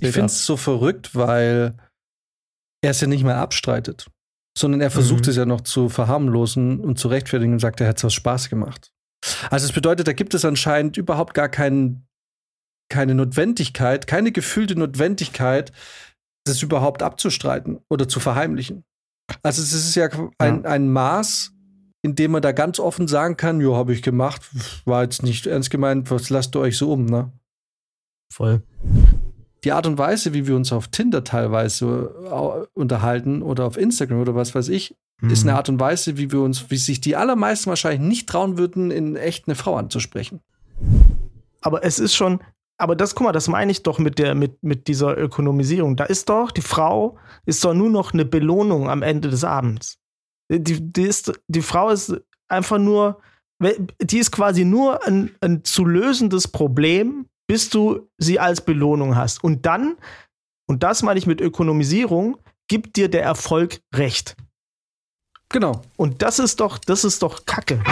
Ich finde es so verrückt, weil er es ja nicht mehr abstreitet, sondern er versucht mhm. es ja noch zu verharmlosen und zu rechtfertigen und sagt, er hat es aus Spaß gemacht. Also es bedeutet, da gibt es anscheinend überhaupt gar kein, keine Notwendigkeit, keine gefühlte Notwendigkeit, das überhaupt abzustreiten oder zu verheimlichen. Also es ist ja ein, ja. ein Maß, in dem man da ganz offen sagen kann, jo, habe ich gemacht, war jetzt nicht ernst gemeint, was lasst ihr euch so um, ne? Voll. Die Art und Weise, wie wir uns auf Tinder teilweise äh, unterhalten oder auf Instagram oder was weiß ich, mhm. ist eine Art und Weise, wie wir uns, wie sich die allermeisten wahrscheinlich nicht trauen würden, in echt eine Frau anzusprechen. Aber es ist schon, aber das, guck mal, das meine ich doch mit der, mit, mit dieser Ökonomisierung. Da ist doch, die Frau ist doch nur noch eine Belohnung am Ende des Abends. Die, die, ist, die Frau ist einfach nur, die ist quasi nur ein, ein zu lösendes Problem, bis du sie als Belohnung hast. Und dann, und das meine ich mit Ökonomisierung, gibt dir der Erfolg recht. Genau. Und das ist doch, das ist doch Kacke.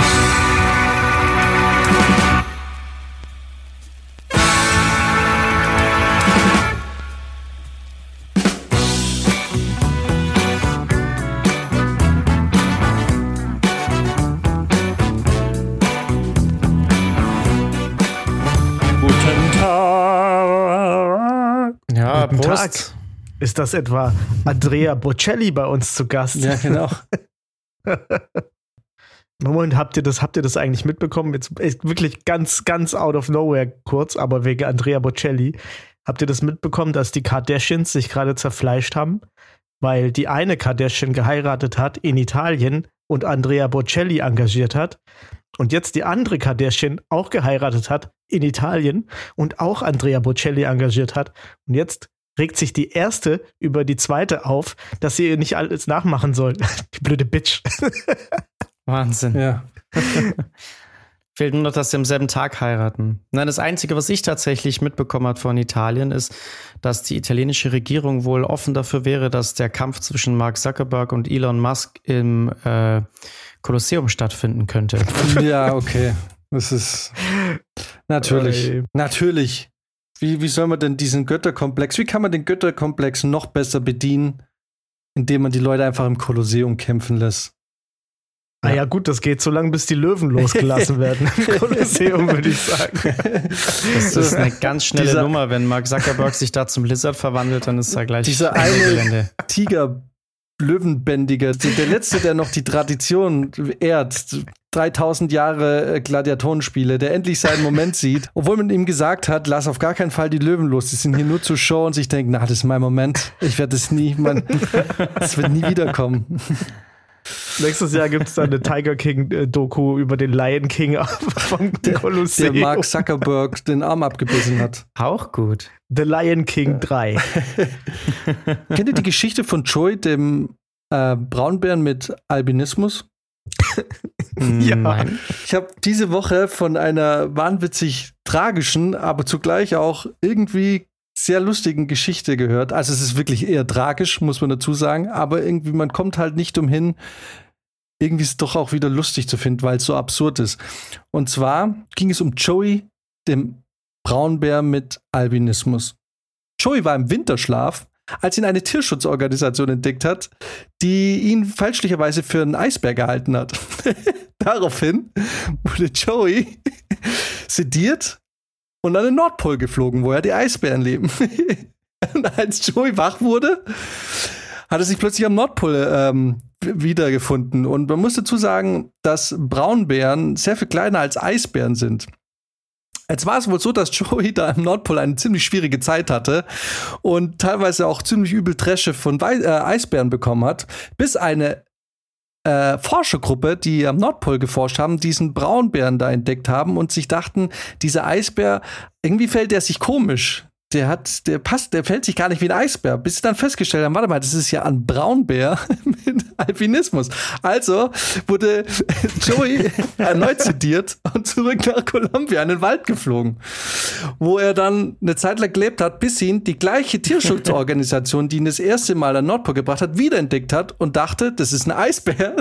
Guten Prost. Tag. Ist das etwa Andrea Bocelli bei uns zu Gast? Ja, genau. Moment, habt ihr das, habt ihr das eigentlich mitbekommen? Jetzt wirklich ganz, ganz out of nowhere kurz, aber wegen Andrea Bocelli. Habt ihr das mitbekommen, dass die Kardashians sich gerade zerfleischt haben? Weil die eine Kardashian geheiratet hat in Italien und Andrea Bocelli engagiert hat. Und jetzt die andere Kardashian auch geheiratet hat in Italien und auch Andrea Bocelli engagiert hat. Und jetzt regt sich die erste über die zweite auf, dass sie ihr nicht alles nachmachen soll. Die blöde Bitch. Wahnsinn. Ja. Fehlt nur noch, dass sie am selben Tag heiraten. Nein, das Einzige, was ich tatsächlich mitbekommen habe von Italien, ist, dass die italienische Regierung wohl offen dafür wäre, dass der Kampf zwischen Mark Zuckerberg und Elon Musk im äh, Kolosseum stattfinden könnte. Ja, okay. Das ist natürlich, natürlich wie, wie soll man denn diesen Götterkomplex, wie kann man den Götterkomplex noch besser bedienen, indem man die Leute einfach im Kolosseum kämpfen lässt? Ah ja, gut, das geht so lange, bis die Löwen losgelassen werden im Kolosseum, würde ich sagen. Das ist eine ganz schnelle dieser, Nummer. Wenn Mark Zuckerberg sich da zum Lizard verwandelt, dann ist er gleich dieser eine. Tiger Löwenbändiger, der letzte, der noch die Tradition ehrt, 3000 Jahre äh, Gladiatorenspiele, der endlich seinen Moment sieht, obwohl man ihm gesagt hat, lass auf gar keinen Fall die Löwen los, die sind hier nur zur Show und sich denkt, na, das ist mein Moment, ich werde das nie, man, das wird nie wiederkommen. Nächstes Jahr gibt es dann eine Tiger King-Doku über den Lion King vom Kolosseum. Der Mark Zuckerberg den Arm abgebissen hat. Auch gut. The Lion King 3. Kennt ihr die Geschichte von Joy, dem äh, Braunbären mit Albinismus? ja. Nein. Ich habe diese Woche von einer wahnwitzig tragischen, aber zugleich auch irgendwie sehr lustigen Geschichte gehört. Also es ist wirklich eher tragisch, muss man dazu sagen, aber irgendwie man kommt halt nicht umhin, irgendwie ist es doch auch wieder lustig zu finden, weil es so absurd ist. Und zwar ging es um Joey, dem Braunbär mit Albinismus. Joey war im Winterschlaf, als ihn eine Tierschutzorganisation entdeckt hat, die ihn fälschlicherweise für einen Eisbär gehalten hat. Daraufhin wurde Joey sediert und an den Nordpol geflogen, wo ja die Eisbären leben. und als Joey wach wurde, hat er sich plötzlich am Nordpol ähm, wiedergefunden. Und man muss dazu sagen, dass Braunbären sehr viel kleiner als Eisbären sind. Jetzt war es wohl so, dass Joey da im Nordpol eine ziemlich schwierige Zeit hatte und teilweise auch ziemlich übel Tresche von Wei äh, Eisbären bekommen hat, bis eine äh, Forschergruppe, die am Nordpol geforscht haben, diesen Braunbären da entdeckt haben und sich dachten, dieser Eisbär, irgendwie fällt der sich komisch der hat, der passt, der fällt sich gar nicht wie ein Eisbär, bis sie dann festgestellt haben, warte mal, das ist ja ein Braunbär mit Alpinismus. Also wurde Joey erneut zitiert und zurück nach Kolumbien in den Wald geflogen, wo er dann eine Zeit lang gelebt hat, bis ihn die gleiche Tierschutzorganisation, die ihn das erste Mal an Nordpol gebracht hat, wiederentdeckt hat und dachte, das ist ein Eisbär,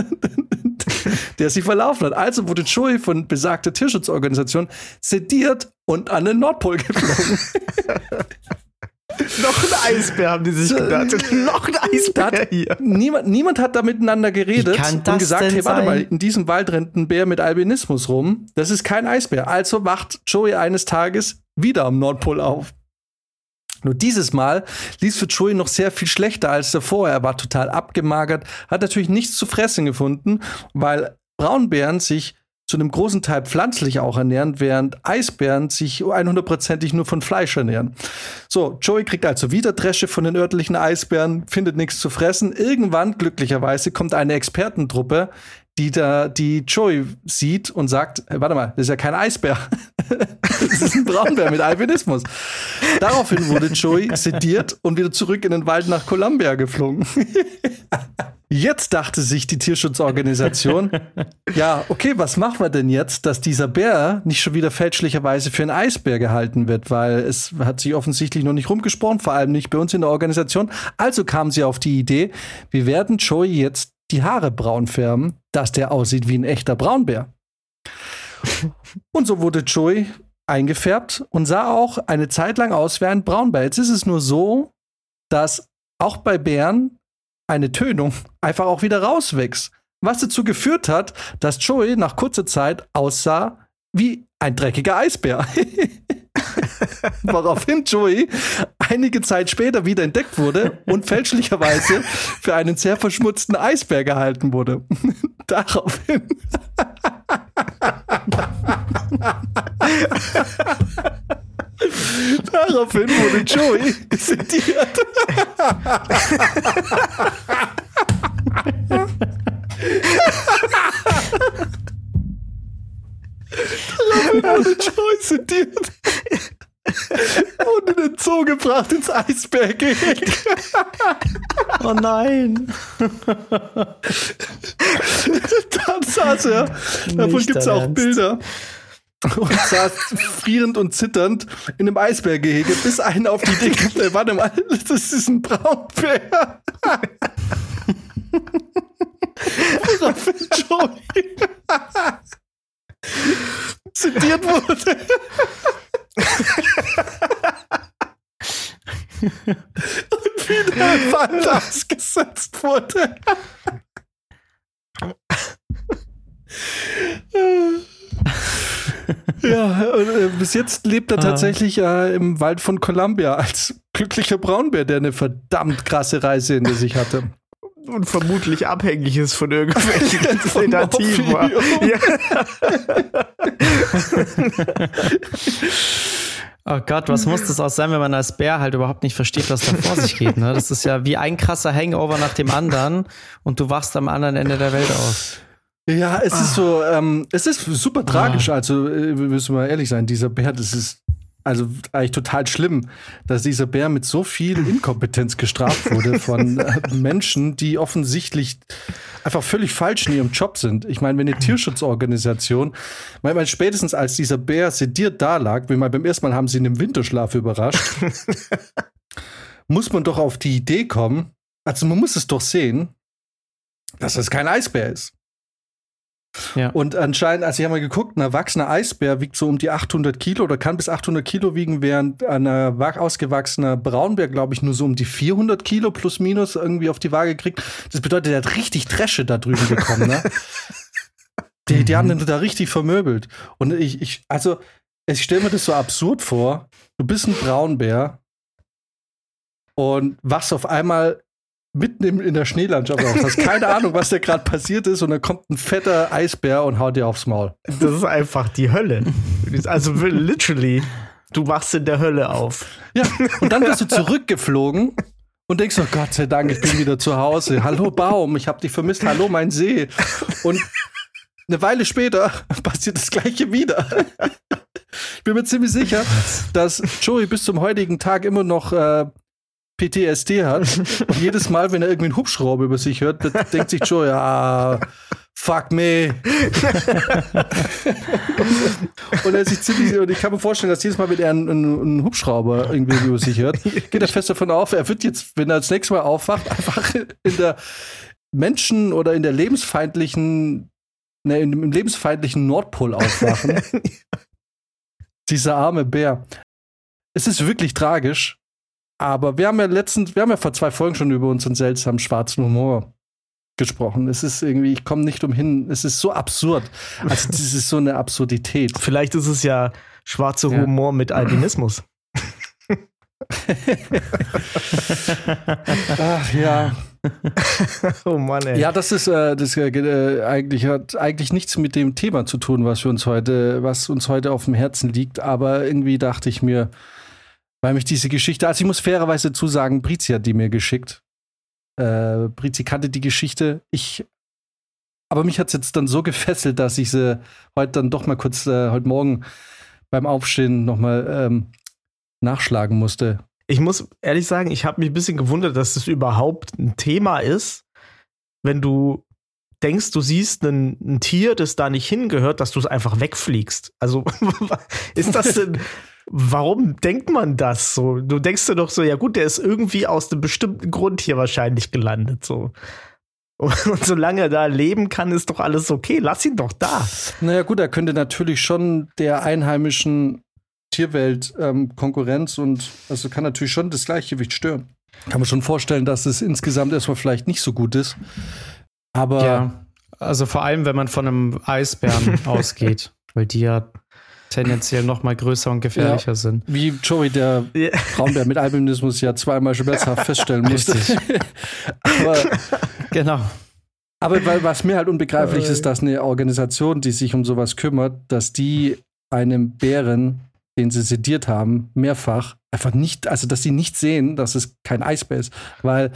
der sich verlaufen hat. Also wurde Joey von besagter Tierschutzorganisation sediert und an den Nordpol geflogen. noch Eisbär, haben die sich gedacht. noch ein Eisbär hier. Niemand, niemand hat da miteinander geredet und gesagt, hey, warte sein? mal, in diesem Wald rennt ein Bär mit Albinismus rum. Das ist kein Eisbär. Also wacht Joey eines Tages wieder am Nordpol auf. Nur dieses Mal lief für Joey noch sehr viel schlechter als davor. Er war total abgemagert, hat natürlich nichts zu fressen gefunden, weil Braunbären sich zu einem großen Teil pflanzlich auch ernähren, während Eisbären sich 100%ig nur von Fleisch ernähren. So, Joey kriegt also wieder Dresche von den örtlichen Eisbären, findet nichts zu fressen. Irgendwann, glücklicherweise, kommt eine Expertentruppe, die da die Joey sieht und sagt, warte mal, das ist ja kein Eisbär. das ist ein Braunbär mit Albinismus. Daraufhin wurde Joey sediert und wieder zurück in den Wald nach Columbia geflogen. Jetzt dachte sich die Tierschutzorganisation, ja, okay, was machen wir denn jetzt, dass dieser Bär nicht schon wieder fälschlicherweise für einen Eisbär gehalten wird, weil es hat sich offensichtlich noch nicht rumgesprochen, vor allem nicht bei uns in der Organisation. Also kamen sie auf die Idee, wir werden Joey jetzt die Haare braun färben, dass der aussieht wie ein echter Braunbär. Und so wurde Joey eingefärbt und sah auch eine Zeit lang aus wie ein Braunbär. Jetzt ist es nur so, dass auch bei Bären eine Tönung einfach auch wieder rauswächst. Was dazu geführt hat, dass Joey nach kurzer Zeit aussah wie ein dreckiger Eisbär. Woraufhin Joey einige Zeit später wieder entdeckt wurde und fälschlicherweise für einen sehr verschmutzten Eisbär gehalten wurde. Daraufhin. Daraufhin wurde Joey sediert. Wurde Joey sediert. Und in den Zoo gebracht ins Eisberggehege. Oh nein. Dann saß er. Davon gibt es auch Ernst. Bilder und saß frierend und zitternd in einem Eisbärgehege, bis einer auf die Idee kam, warte mal, das ist ein Braunbär. Joey zitiert wurde. und wieder im Wald ausgesetzt wurde. ja, äh, bis jetzt lebt er ah. tatsächlich äh, im Wald von Columbia als glücklicher Braunbär, der eine verdammt krasse Reise hinter sich hatte. Und vermutlich abhängig ist von irgendwelchen Sedativen. Ja. Oh Gott, was muss das auch sein, wenn man als Bär halt überhaupt nicht versteht, was da vor sich geht. Ne? Das ist ja wie ein krasser Hangover nach dem anderen und du wachst am anderen Ende der Welt auf. Ja, es ah. ist so, ähm, es ist super tragisch. Ah. Also, äh, müssen wir mal ehrlich sein, dieser Bär, das ist also eigentlich total schlimm, dass dieser Bär mit so viel Inkompetenz gestraft wurde von äh, Menschen, die offensichtlich einfach völlig falsch in ihrem Job sind. Ich meine, wenn eine Tierschutzorganisation, mein, mein, spätestens als dieser Bär sediert da lag, wie mal beim ersten Mal haben sie ihn im Winterschlaf überrascht, muss man doch auf die Idee kommen, also man muss es doch sehen, dass das kein Eisbär ist. Ja. Und anscheinend, also ich habe mal geguckt, ein erwachsener Eisbär wiegt so um die 800 Kilo oder kann bis 800 Kilo wiegen, während ein ausgewachsener Braunbär, glaube ich, nur so um die 400 Kilo plus minus irgendwie auf die Waage kriegt. Das bedeutet, er hat richtig Dresche da drüben bekommen, ne? Die, die haben den da richtig vermöbelt. Und ich, ich also, ich stelle mir das so absurd vor. Du bist ein Braunbär und wachst auf einmal mitten in der Schneelandschaft aus. Hast keine Ahnung, was da gerade passiert ist und dann kommt ein fetter Eisbär und haut dir aufs Maul. Das ist einfach die Hölle. Also literally, du wachst in der Hölle auf. Ja, und dann wirst du zurückgeflogen und denkst, oh Gott sei Dank, ich bin wieder zu Hause. Hallo Baum, ich hab dich vermisst. Hallo mein See. Und eine Weile später passiert das gleiche wieder. Ich bin mir ziemlich sicher, dass Joey bis zum heutigen Tag immer noch äh, PTSD hat. Und jedes Mal, wenn er irgendwie einen Hubschrauber über sich hört, denkt sich Joe, ja, fuck me. und er sich ziemlich, und ich kann mir vorstellen, dass jedes Mal, wenn er einen, einen, Hubschrauber irgendwie über sich hört, geht er fest davon auf, er wird jetzt, wenn er das nächste Mal aufwacht, einfach in der Menschen- oder in der lebensfeindlichen, ne, im lebensfeindlichen Nordpol aufwachen. Dieser arme Bär. Es ist wirklich tragisch, Aber wir haben ja letztens, wir haben ja vor zwei Folgen schon über unseren seltsamen schwarzen Humor gesprochen. Es ist irgendwie, ich komme nicht umhin, es ist so absurd. Also, das ist so eine Absurdität. Vielleicht ist es ja schwarzer ja. Humor mit Albinismus. Ach ja. oh Mann, ey. Ja, das ist äh, das äh, eigentlich hat eigentlich nichts mit dem Thema zu tun, was wir uns heute, was uns heute auf dem Herzen liegt. Aber irgendwie dachte ich mir, weil mich diese Geschichte, also ich muss fairerweise zusagen, Brizi hat die mir geschickt. Äh, Brizi kannte die Geschichte. Ich, aber mich hat es jetzt dann so gefesselt, dass ich sie heute dann doch mal kurz äh, heute Morgen beim Aufstehen noch mal ähm, nachschlagen musste. Ich muss ehrlich sagen, ich habe mich ein bisschen gewundert, dass das überhaupt ein Thema ist, wenn du denkst, du siehst ein, ein Tier, das da nicht hingehört, dass du es einfach wegfliegst. Also ist das denn, warum denkt man das so? Du denkst dir doch so, ja gut, der ist irgendwie aus einem bestimmten Grund hier wahrscheinlich gelandet, so. Und solange er da leben kann, ist doch alles okay. Lass ihn doch da. Naja, gut, er könnte natürlich schon der einheimischen Tierwelt ähm, Konkurrenz und also kann natürlich schon das Gleichgewicht stören. Kann man schon vorstellen, dass es insgesamt erstmal vielleicht nicht so gut ist. Aber. Ja, also vor allem, wenn man von einem Eisbären ausgeht, weil die ja tendenziell noch mal größer und gefährlicher ja, sind. Wie Joey, der Braunbär mit Albinismus ja zweimal schmerzhaft feststellen musste. aber, genau. Aber weil, was mir halt unbegreiflich ist, dass eine Organisation, die sich um sowas kümmert, dass die einem Bären den sie sediert haben, mehrfach, einfach nicht, also dass sie nicht sehen, dass es kein Eisbär ist. Weil,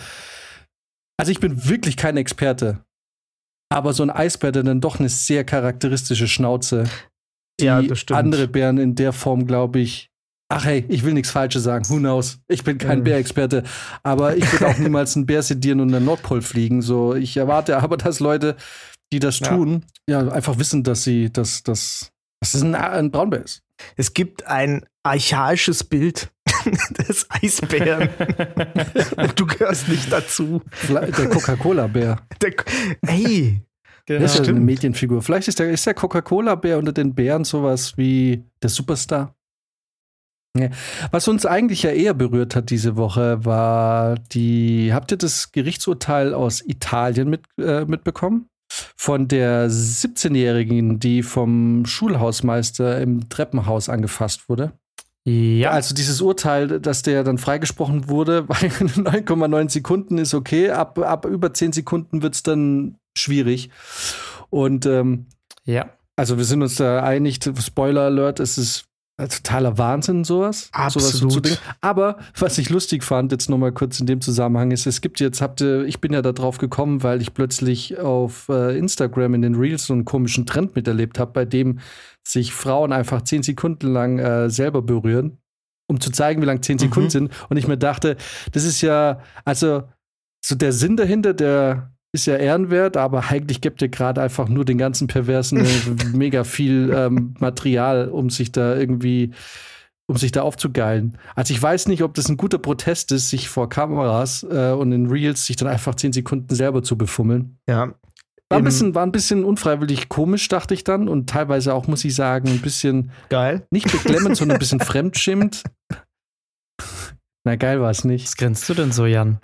also ich bin wirklich kein Experte, aber so ein Eisbär, der dann doch eine sehr charakteristische Schnauze, die ja, andere Bären in der Form, glaube ich, ach hey, ich will nichts Falsches sagen, who knows? Ich bin kein mhm. Bärexperte, aber ich würde auch niemals einen Bär sedieren und in den Nordpol fliegen. So, ich erwarte aber, dass Leute, die das ja. tun, ja, einfach wissen, dass sie, dass, dass, dass es ein, ein Braunbär ist. Es gibt ein archaisches Bild des Eisbären. Und du gehörst nicht dazu. Der Coca-Cola-Bär. Hey. Genau. Das ist ja eine Medienfigur. Vielleicht ist der, ist der Coca-Cola-Bär unter den Bären sowas wie der Superstar. Ja. Was uns eigentlich ja eher berührt hat diese Woche, war die. Habt ihr das Gerichtsurteil aus Italien mit, äh, mitbekommen? von der 17-Jährigen, die vom Schulhausmeister im Treppenhaus angefasst wurde. Ja. Also dieses Urteil, dass der dann freigesprochen wurde, bei 9,9 Sekunden ist okay, ab, ab über 10 Sekunden wird es dann schwierig. Und ähm, ja. Also wir sind uns da einig, Spoiler Alert, es ist totaler Wahnsinn, sowas. Absolut. Sowas Aber was ich lustig fand, jetzt nochmal kurz in dem Zusammenhang, ist, es gibt jetzt, habt ihr, ich bin ja da drauf gekommen, weil ich plötzlich auf äh, Instagram in den Reels so einen komischen Trend miterlebt habe, bei dem sich Frauen einfach zehn Sekunden lang äh, selber berühren, um zu zeigen, wie lang zehn Sekunden mhm. sind. Und ich mir dachte, das ist ja, also so der Sinn dahinter, der ist ja ehrenwert, aber eigentlich gibt ihr gerade einfach nur den ganzen Perversen mega viel ähm, Material, um sich da irgendwie, um sich da aufzugeilen. Also ich weiß nicht, ob das ein guter Protest ist, sich vor Kameras äh, und in Reels sich dann einfach zehn Sekunden selber zu befummeln. Ja. War ein, bisschen, war ein bisschen unfreiwillig komisch, dachte ich dann. Und teilweise auch, muss ich sagen, ein bisschen geil. Nicht beklemmend, sondern ein bisschen fremdschimmt. Na, geil war es nicht. Was grenzt du denn so, Jan?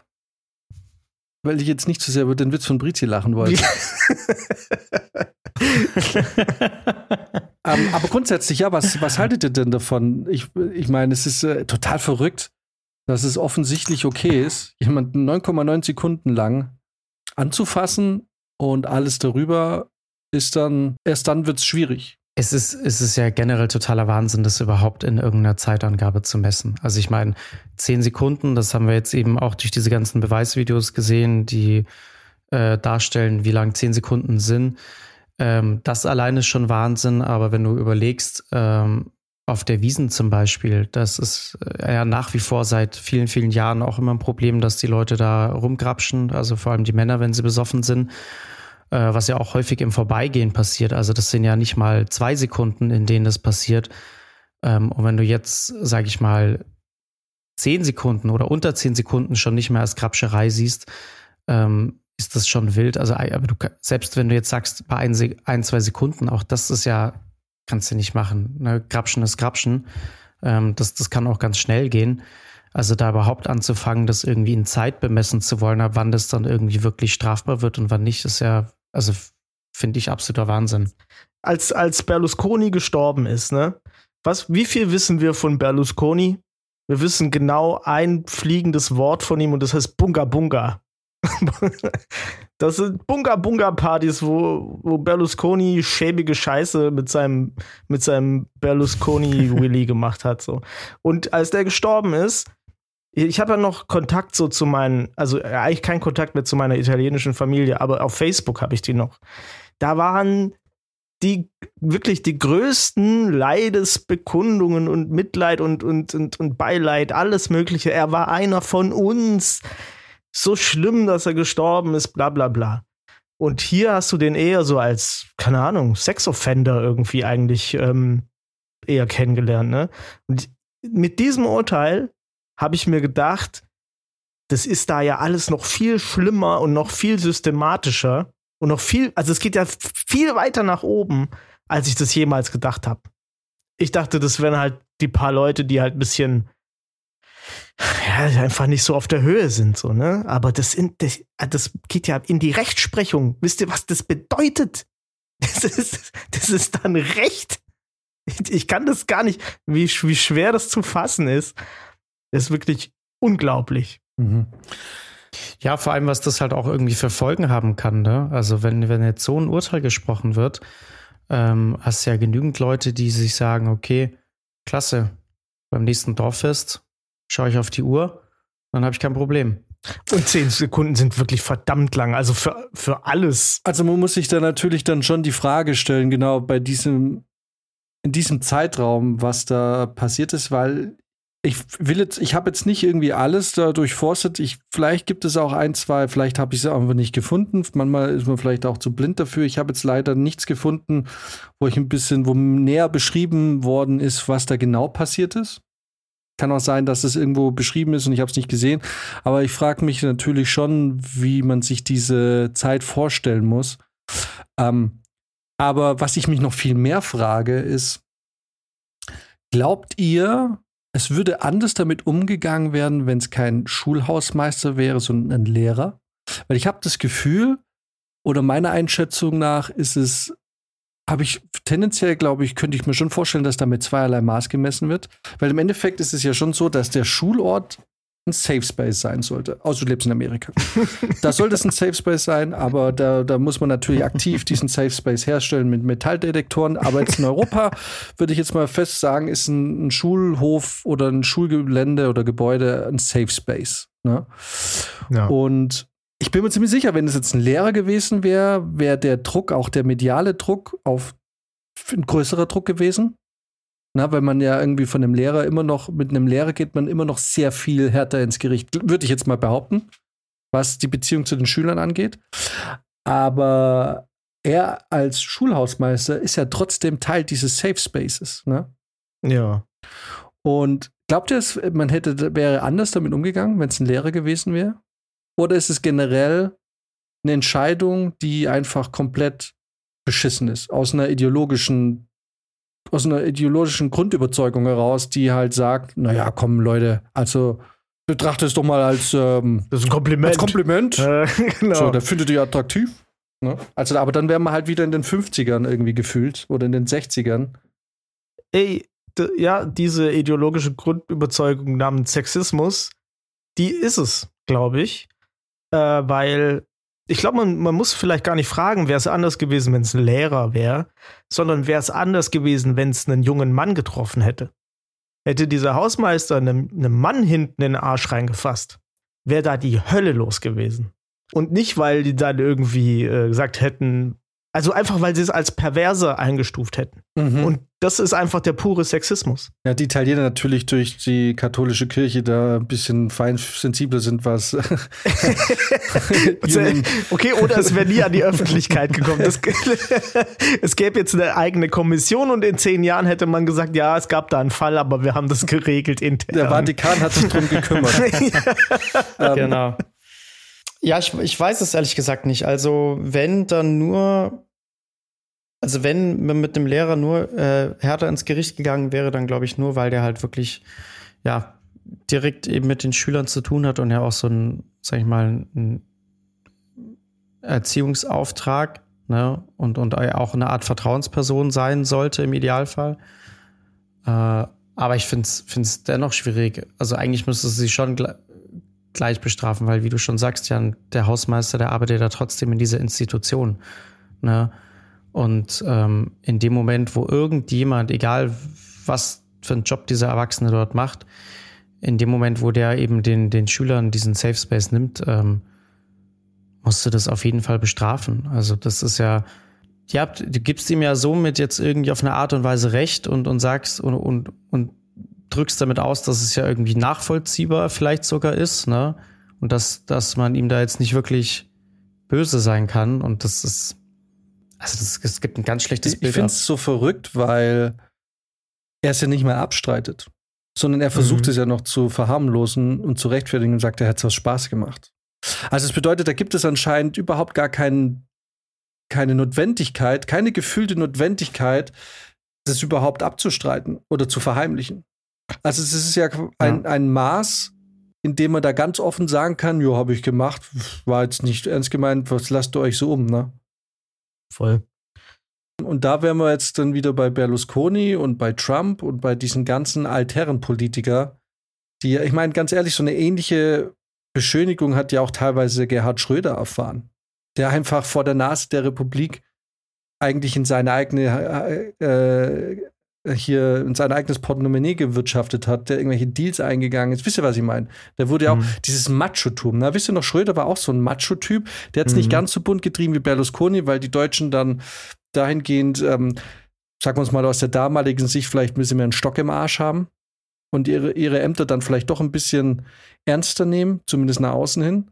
Weil ich jetzt nicht zu so sehr über den Witz von Brizi lachen wollte. ähm, aber grundsätzlich, ja, was, was haltet ihr denn davon? Ich, ich meine, es ist äh, total verrückt, dass es offensichtlich okay ist, jemanden 9,9 Sekunden lang anzufassen und alles darüber ist dann, erst dann wird es schwierig. Es ist, es ist ja generell totaler Wahnsinn, das überhaupt in irgendeiner Zeitangabe zu messen. Also ich meine, zehn Sekunden, das haben wir jetzt eben auch durch diese ganzen Beweisvideos gesehen, die äh, darstellen, wie lang zehn Sekunden sind. Ähm, das allein ist schon Wahnsinn, aber wenn du überlegst, ähm, auf der Wiesen zum Beispiel, das ist äh, ja nach wie vor seit vielen, vielen Jahren auch immer ein Problem, dass die Leute da rumgrapschen, also vor allem die Männer, wenn sie besoffen sind was ja auch häufig im Vorbeigehen passiert. Also das sind ja nicht mal zwei Sekunden, in denen das passiert. Ähm, und wenn du jetzt, sag ich mal, zehn Sekunden oder unter zehn Sekunden schon nicht mehr als Krabscherei siehst, ähm, ist das schon wild. Also du, selbst wenn du jetzt sagst, bei ein, ein, zwei Sekunden, auch das ist ja, kannst du nicht machen. Ne? Grapschen ist Grapschen. Ähm, das, das kann auch ganz schnell gehen. Also da überhaupt anzufangen, das irgendwie in Zeit bemessen zu wollen, ab wann das dann irgendwie wirklich strafbar wird und wann nicht, ist ja, also finde ich absoluter Wahnsinn. Als, als Berlusconi gestorben ist, ne? Was, wie viel wissen wir von Berlusconi? Wir wissen genau ein fliegendes Wort von ihm und das heißt Bunga Bunga. das sind Bunga Bunga Partys, wo, wo Berlusconi schäbige Scheiße mit seinem, mit seinem Berlusconi Willy gemacht hat. So. Und als der gestorben ist, ich habe ja noch Kontakt so zu meinen, also eigentlich keinen Kontakt mehr zu meiner italienischen Familie, aber auf Facebook habe ich die noch. Da waren die wirklich die größten Leidesbekundungen und Mitleid und, und, und, und Beileid, alles Mögliche. Er war einer von uns. So schlimm, dass er gestorben ist, bla bla bla. Und hier hast du den eher so als, keine Ahnung, Sexoffender irgendwie eigentlich ähm, eher kennengelernt. Ne? Und mit diesem Urteil habe ich mir gedacht, das ist da ja alles noch viel schlimmer und noch viel systematischer und noch viel, also es geht ja viel weiter nach oben, als ich das jemals gedacht habe. Ich dachte, das wären halt die paar Leute, die halt ein bisschen ja, einfach nicht so auf der Höhe sind, so, ne? Aber das, in, das, das geht ja in die Rechtsprechung. Wisst ihr, was das bedeutet? Das ist, das ist dann Recht. Ich, kann das gar nicht, wie, wie schwer das zu fassen ist. Das ist wirklich unglaublich. Mhm. Ja, vor allem, was das halt auch irgendwie für Folgen haben kann. Ne? Also, wenn, wenn jetzt so ein Urteil gesprochen wird, ähm, hast du ja genügend Leute, die sich sagen: Okay, klasse, beim nächsten Dorffest schaue ich auf die Uhr, dann habe ich kein Problem. Und zehn Sekunden sind wirklich verdammt lang, also für, für alles. Also man muss sich da natürlich dann schon die Frage stellen, genau bei diesem, in diesem Zeitraum, was da passiert ist, weil ich will jetzt, ich habe jetzt nicht irgendwie alles da durchforstet. Ich, vielleicht gibt es auch ein, zwei, vielleicht habe ich es einfach nicht gefunden. Manchmal ist man vielleicht auch zu blind dafür. Ich habe jetzt leider nichts gefunden, wo ich ein bisschen, wo näher beschrieben worden ist, was da genau passiert ist. Kann auch sein, dass es irgendwo beschrieben ist und ich habe es nicht gesehen. Aber ich frage mich natürlich schon, wie man sich diese Zeit vorstellen muss. Ähm, aber was ich mich noch viel mehr frage, ist, glaubt ihr, es würde anders damit umgegangen werden, wenn es kein Schulhausmeister wäre, sondern ein Lehrer. Weil ich habe das Gefühl, oder meiner Einschätzung nach ist es, habe ich tendenziell, glaube ich, könnte ich mir schon vorstellen, dass damit zweierlei Maß gemessen wird. Weil im Endeffekt ist es ja schon so, dass der Schulort ein Safe Space sein sollte. Außer du lebst in Amerika. da sollte es ein Safe Space sein, aber da, da muss man natürlich aktiv diesen Safe Space herstellen mit Metalldetektoren. Aber jetzt in Europa würde ich jetzt mal fest sagen, ist ein, ein, Schulhof oder ein Schulgelände oder Gebäude ein Safe Space. Ne? Ja. Und ich bin mir ziemlich sicher, wenn es jetzt ein Lehrer gewesen wäre, wäre der Druck, auch der mediale Druck, auf ein größerer Druck gewesen. Na, weil man ja irgendwie von einem Lehrer immer noch, mit einem Lehrer geht man immer noch sehr viel härter ins Gericht, würde ich jetzt mal behaupten, was die Beziehung zu den Schülern angeht. Aber er als Schulhausmeister ist ja trotzdem Teil dieses Safe Spaces, ne? Ja. Und glaubt ihr, man hätte, wäre anders damit umgegangen, wenn es ein Lehrer gewesen wäre? Oder ist es generell eine Entscheidung, die einfach komplett beschissen ist, aus einer ideologischen aus einer ideologischen Grundüberzeugung heraus, die halt sagt, naja, komm Leute, also betrachte es doch mal als, ähm, das ist ein Kompliment. Als Kompliment. Äh, genau. So, der findet die attraktiv. Ne? Also, aber dann wären wir halt wieder in den 50ern irgendwie gefühlt oder in den 60ern. Ey, ja, diese ideologische Grundüberzeugung namens Sexismus, die ist es, glaube ich. Äh, weil ich glaube, man, man muss vielleicht gar nicht fragen, wäre es anders gewesen, wenn es ein Lehrer wäre, sondern wäre es anders gewesen, wenn es einen jungen Mann getroffen hätte. Hätte dieser Hausmeister einem, einem Mann hinten in den Arsch reingefasst, wäre da die Hölle los gewesen. Und nicht, weil die dann irgendwie äh, gesagt hätten, also einfach, weil sie es als perverse eingestuft hätten. Mhm. Und das ist einfach der pure Sexismus. Ja, die Italiener natürlich durch die katholische Kirche da ein bisschen fein sensibel sind, was. okay, oder es wäre nie an die Öffentlichkeit gekommen. Das, es gäbe jetzt eine eigene Kommission und in zehn Jahren hätte man gesagt, ja, es gab da einen Fall, aber wir haben das geregelt intern. Der Vatikan hat sich drum gekümmert. ja. genau. Ja, ich, ich weiß es ehrlich gesagt nicht. Also, wenn dann nur, also wenn man mit dem Lehrer nur äh, härter ins Gericht gegangen wäre, dann glaube ich nur, weil der halt wirklich, ja, direkt eben mit den Schülern zu tun hat und ja auch so ein, sag ich mal, ein Erziehungsauftrag ne? und, und auch eine Art Vertrauensperson sein sollte im Idealfall. Äh, aber ich finde es dennoch schwierig. Also eigentlich müsste sie schon gle gleich bestrafen, weil wie du schon sagst, Jan, der Hausmeister, der arbeitet ja trotzdem in dieser Institution. Ne? Und ähm, in dem Moment, wo irgendjemand, egal was für einen Job dieser Erwachsene dort macht, in dem Moment, wo der eben den, den Schülern diesen Safe Space nimmt, ähm, musst du das auf jeden Fall bestrafen. Also das ist ja, ja, du gibst ihm ja somit jetzt irgendwie auf eine Art und Weise recht und, und sagst und, und, und drückst damit aus, dass es ja irgendwie nachvollziehbar vielleicht sogar ist, ne? Und dass, dass man ihm da jetzt nicht wirklich böse sein kann. Und das ist, also es gibt ein ganz schlechtes ich, Bild. Ich finde es so verrückt, weil er es ja nicht mehr abstreitet, sondern er versucht mhm. es ja noch zu verharmlosen und zu rechtfertigen und sagt, er hat es aus Spaß gemacht. Also es bedeutet, da gibt es anscheinend überhaupt gar keinen, keine Notwendigkeit, keine gefühlte Notwendigkeit, das überhaupt abzustreiten oder zu verheimlichen. Also es ist ja ein, ja. ein Maß, in dem man da ganz offen sagen kann, jo, habe ich gemacht, war jetzt nicht ernst gemeint, was lasst ihr euch so um, ne? Voll. Und da wären wir jetzt dann wieder bei Berlusconi und bei Trump und bei diesen ganzen Altherrenpolitiker, die, ich meine, ganz ehrlich, so eine ähnliche Beschönigung hat ja auch teilweise Gerhard Schröder erfahren, der einfach vor der Nase der Republik eigentlich in seine eigene äh, äh hier in sein eigenes Portemonnaie gewirtschaftet hat, der irgendwelche Deals eingegangen ist. Wisst ihr, was ich meine? Da wurde ja auch mhm. dieses Macho-Tum. Na, wisst ihr noch, Schröder war auch so ein Macho-Typ. Der hat es mhm. nicht ganz so bunt getrieben wie Berlusconi, weil die Deutschen dann dahingehend, ähm, sagen wir uns mal aus der damaligen Sicht, vielleicht ein bisschen mehr einen Stock im Arsch haben und ihre, ihre Ämter dann vielleicht doch ein bisschen ernster nehmen, zumindest nach außen hin.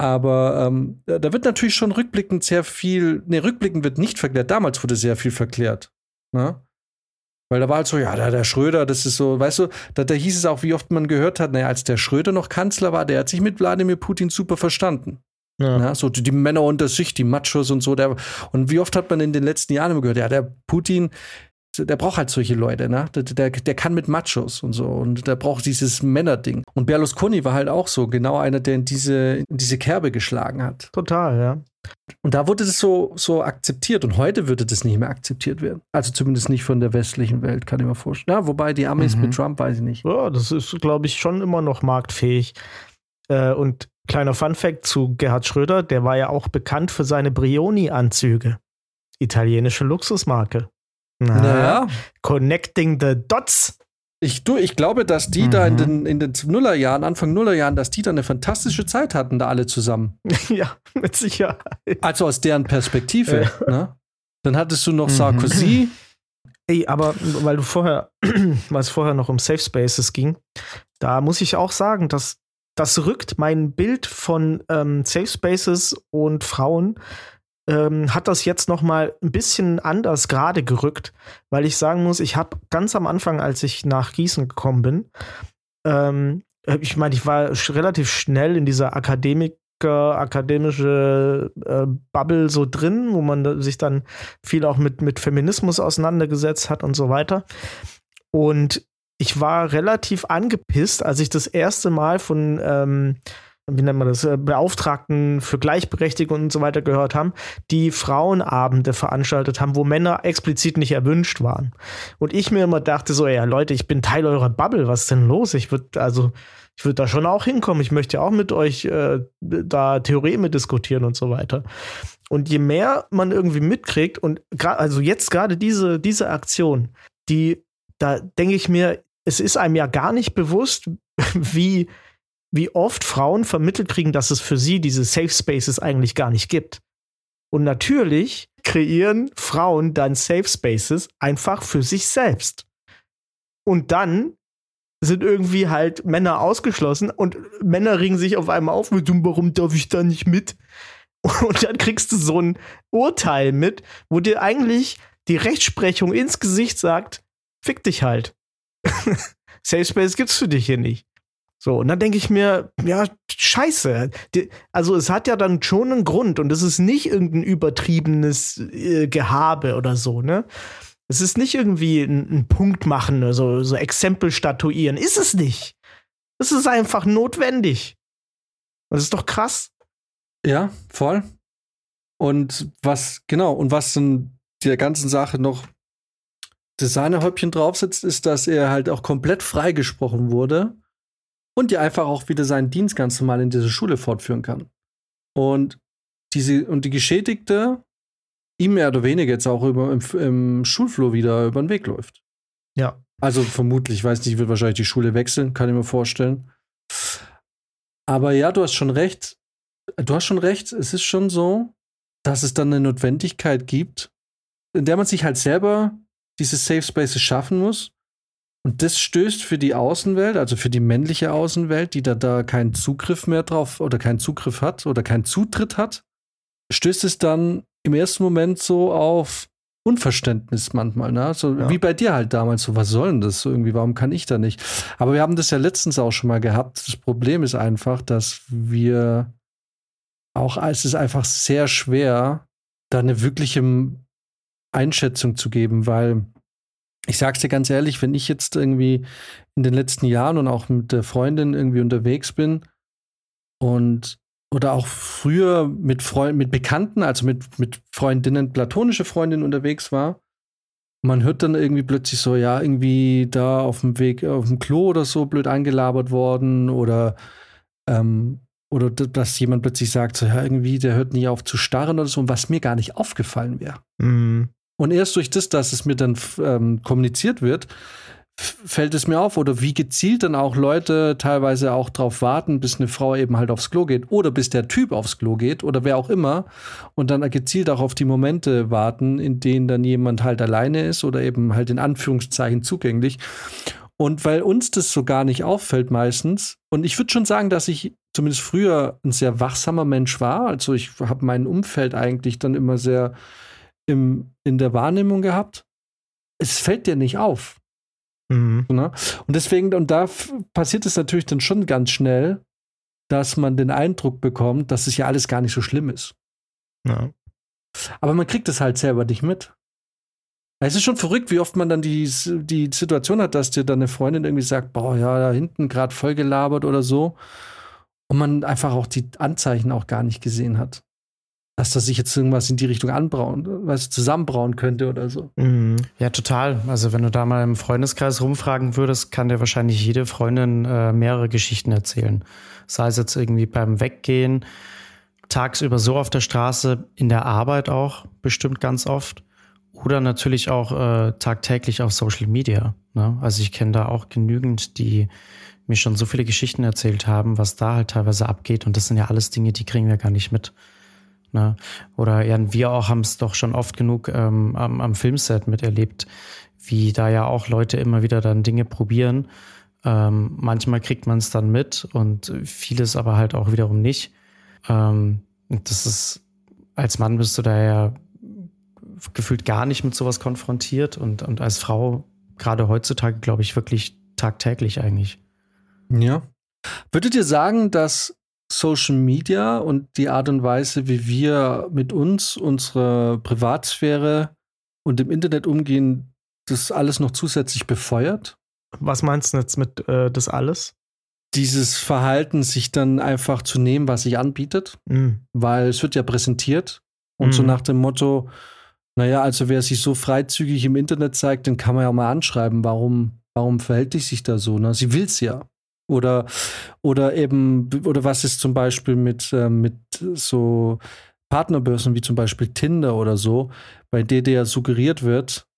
Aber ähm, da wird natürlich schon rückblickend sehr viel, ne, rückblickend wird nicht verklärt. Damals wurde sehr viel verklärt. Ne? Weil da war halt so, ja, der, der Schröder, das ist so, weißt du, da, da hieß es auch, wie oft man gehört hat, naja, als der Schröder noch Kanzler war, der hat sich mit Wladimir Putin super verstanden. Ja. ja. so die, die, Männer unter sich, die Machos und so. Der, und wie oft hat man in den letzten Jahren immer gehört, ja, der Putin, der braucht halt solche Leute, ne? Der, der, der, kann mit Machos und so. Und der braucht dieses Männerding. Und Berlusconi war halt auch so, genau einer, der in diese, in diese Kerbe geschlagen hat. Total, ja. Und da wurde das so, so akzeptiert. Und heute würde das nicht mehr akzeptiert werden. Also zumindest nicht von der westlichen Welt, kann ich mir vorstellen. Ja, wobei die Amis mhm. mit Trump, weiß ich nicht. Ja, das ist, glaube ich, schon immer noch marktfähig. Äh, und kleiner Fun-Fact zu Gerhard Schröder: der war ja auch bekannt für seine Brioni-Anzüge. Italienische Luxusmarke. Na, naja. Connecting the Dots. Ich, du, ich glaube, dass die mhm. da in mhm. den, in den Nullerjahren, Anfang Nullerjahren, dass die da eine fantastische Zeit hatten, da alle zusammen. ja, mit Sicherheit. Also aus deren Perspektive. Ja. Ne? Dann hattest du noch mhm. Sarkozy. Ey, aber weil du vorher, weil es vorher noch um Safe Spaces ging, da muss ich auch sagen, dass das rückt mein Bild von ähm, Safe Spaces und Frauen ähm, hat das jetzt noch mal ein bisschen anders gerade gerückt, weil ich sagen muss, ich habe ganz am Anfang, als ich nach Gießen gekommen bin, ähm, äh, ich meine, ich war relativ schnell in dieser Akademik akademische äh, Bubble so drin, wo man sich dann viel auch mit, mit Feminismus auseinandergesetzt hat und so weiter. Und ich war relativ angepisst, als ich das erste Mal von ähm, wie nennt man das, äh, Beauftragten für Gleichberechtigung und so weiter gehört haben, die Frauenabende veranstaltet haben, wo Männer explizit nicht erwünscht waren. Und ich mir immer dachte so, ja Leute, ich bin Teil eurer Bubble, was ist denn los? Ich würde also ich würde da schon auch hinkommen. Ich möchte ja auch mit euch äh, da Theoreme diskutieren und so weiter. Und je mehr man irgendwie mitkriegt und also jetzt gerade diese diese Aktion, die da denke ich mir, es ist einem ja gar nicht bewusst, wie wie oft Frauen vermittelt kriegen, dass es für sie diese Safe Spaces eigentlich gar nicht gibt. Und natürlich kreieren Frauen dann Safe Spaces einfach für sich selbst. Und dann sind irgendwie halt Männer ausgeschlossen und Männer regen sich auf einmal auf mit, warum darf ich da nicht mit? Und dann kriegst du so ein Urteil mit, wo dir eigentlich die Rechtsprechung ins Gesicht sagt, fick dich halt. Safe Space gibt's für dich hier nicht. So, und dann denke ich mir, ja, scheiße. also es hat ja dann schon einen Grund und es ist nicht irgendein übertriebenes äh, Gehabe oder so, ne? Es ist nicht irgendwie ein, ein Punkt machen, so, so Exempel statuieren. Ist es nicht. Es ist einfach notwendig. Das ist doch krass. Ja, voll. Und was, genau, und was dann der ganzen Sache noch das Sahnehäubchen draufsetzt, ist, dass er halt auch komplett freigesprochen wurde und ja einfach auch wieder seinen Dienst ganz normal in dieser Schule fortführen kann. Und diese, und die Geschädigte ihm mehr oder weniger jetzt auch über, im, im Schulflur wieder über den Weg läuft. Ja. Also vermutlich, ich weiß nicht, wird wahrscheinlich die Schule wechseln, kann ich mir vorstellen. Aber ja, du hast schon recht. Du hast schon recht. Es ist schon so, dass es dann eine Notwendigkeit gibt, in der man sich halt selber diese Safe Spaces schaffen muss. Und das stößt für die Außenwelt, also für die männliche Außenwelt, die da, da keinen Zugriff mehr drauf oder keinen Zugriff hat oder keinen Zutritt hat, stößt es dann im ersten Moment so auf Unverständnis manchmal, ne? So ja. wie bei dir halt damals, so was soll denn das so irgendwie, warum kann ich da nicht? Aber wir haben das ja letztens auch schon mal gehabt. Das Problem ist einfach, dass wir auch, es ist einfach sehr schwer, da eine wirkliche Einschätzung zu geben, weil ich sag's dir ganz ehrlich, wenn ich jetzt irgendwie in den letzten Jahren und auch mit der Freundin irgendwie unterwegs bin und oder auch früher mit Freunden, mit Bekannten, also mit, mit Freundinnen, platonische Freundinnen unterwegs war. Man hört dann irgendwie plötzlich so, ja, irgendwie da auf dem Weg, auf dem Klo oder so blöd angelabert worden oder, ähm, oder dass jemand plötzlich sagt, so, ja, irgendwie, der hört nie auf zu starren oder so, was mir gar nicht aufgefallen wäre. Mhm. Und erst durch das, dass es mir dann ähm, kommuniziert wird, fällt es mir auf oder wie gezielt dann auch Leute teilweise auch drauf warten, bis eine Frau eben halt aufs Klo geht oder bis der Typ aufs Klo geht oder wer auch immer und dann gezielt auch auf die Momente warten, in denen dann jemand halt alleine ist oder eben halt in Anführungszeichen zugänglich. Und weil uns das so gar nicht auffällt meistens und ich würde schon sagen, dass ich zumindest früher ein sehr wachsamer Mensch war, also ich habe mein Umfeld eigentlich dann immer sehr im, in der Wahrnehmung gehabt. Es fällt dir nicht auf Mhm. Ne? Und deswegen, und da passiert es natürlich dann schon ganz schnell, dass man den Eindruck bekommt, dass es ja alles gar nicht so schlimm ist. Ja. Aber man kriegt es halt selber nicht mit. Es ist schon verrückt, wie oft man dann die, die Situation hat, dass dir dann eine Freundin irgendwie sagt, boah, ja, da hinten gerade voll gelabert oder so. Und man einfach auch die Anzeichen auch gar nicht gesehen hat dass das sich jetzt irgendwas in die Richtung anbrauen, was zusammenbrauen könnte oder so. Mhm. Ja, total. Also wenn du da mal im Freundeskreis rumfragen würdest, kann dir wahrscheinlich jede Freundin äh, mehrere Geschichten erzählen. Sei es jetzt irgendwie beim Weggehen, tagsüber so auf der Straße, in der Arbeit auch, bestimmt ganz oft. Oder natürlich auch äh, tagtäglich auf Social Media. Ne? Also ich kenne da auch genügend, die mir schon so viele Geschichten erzählt haben, was da halt teilweise abgeht. Und das sind ja alles Dinge, die kriegen wir gar nicht mit. Ne? Oder ja, wir auch haben es doch schon oft genug ähm, am, am Filmset miterlebt, wie da ja auch Leute immer wieder dann Dinge probieren. Ähm, manchmal kriegt man es dann mit und vieles aber halt auch wiederum nicht. Ähm, das ist, als Mann bist du da ja gefühlt gar nicht mit sowas konfrontiert und, und als Frau gerade heutzutage, glaube ich, wirklich tagtäglich eigentlich. Ja. Würdet ihr sagen, dass Social Media und die Art und Weise, wie wir mit uns, unserer Privatsphäre und dem Internet umgehen, das alles noch zusätzlich befeuert? Was meinst du jetzt mit äh, das alles? Dieses Verhalten, sich dann einfach zu nehmen, was sich anbietet, mhm. weil es wird ja präsentiert und mhm. so nach dem Motto, naja, also wer sich so freizügig im Internet zeigt, den kann man ja mal anschreiben, warum, warum verhält die sich da so? Ne? Sie will es ja. Oder, oder eben, oder was ist zum Beispiel mit, äh, mit so Partnerbörsen wie zum Beispiel Tinder oder so, bei der dir suggeriert wird,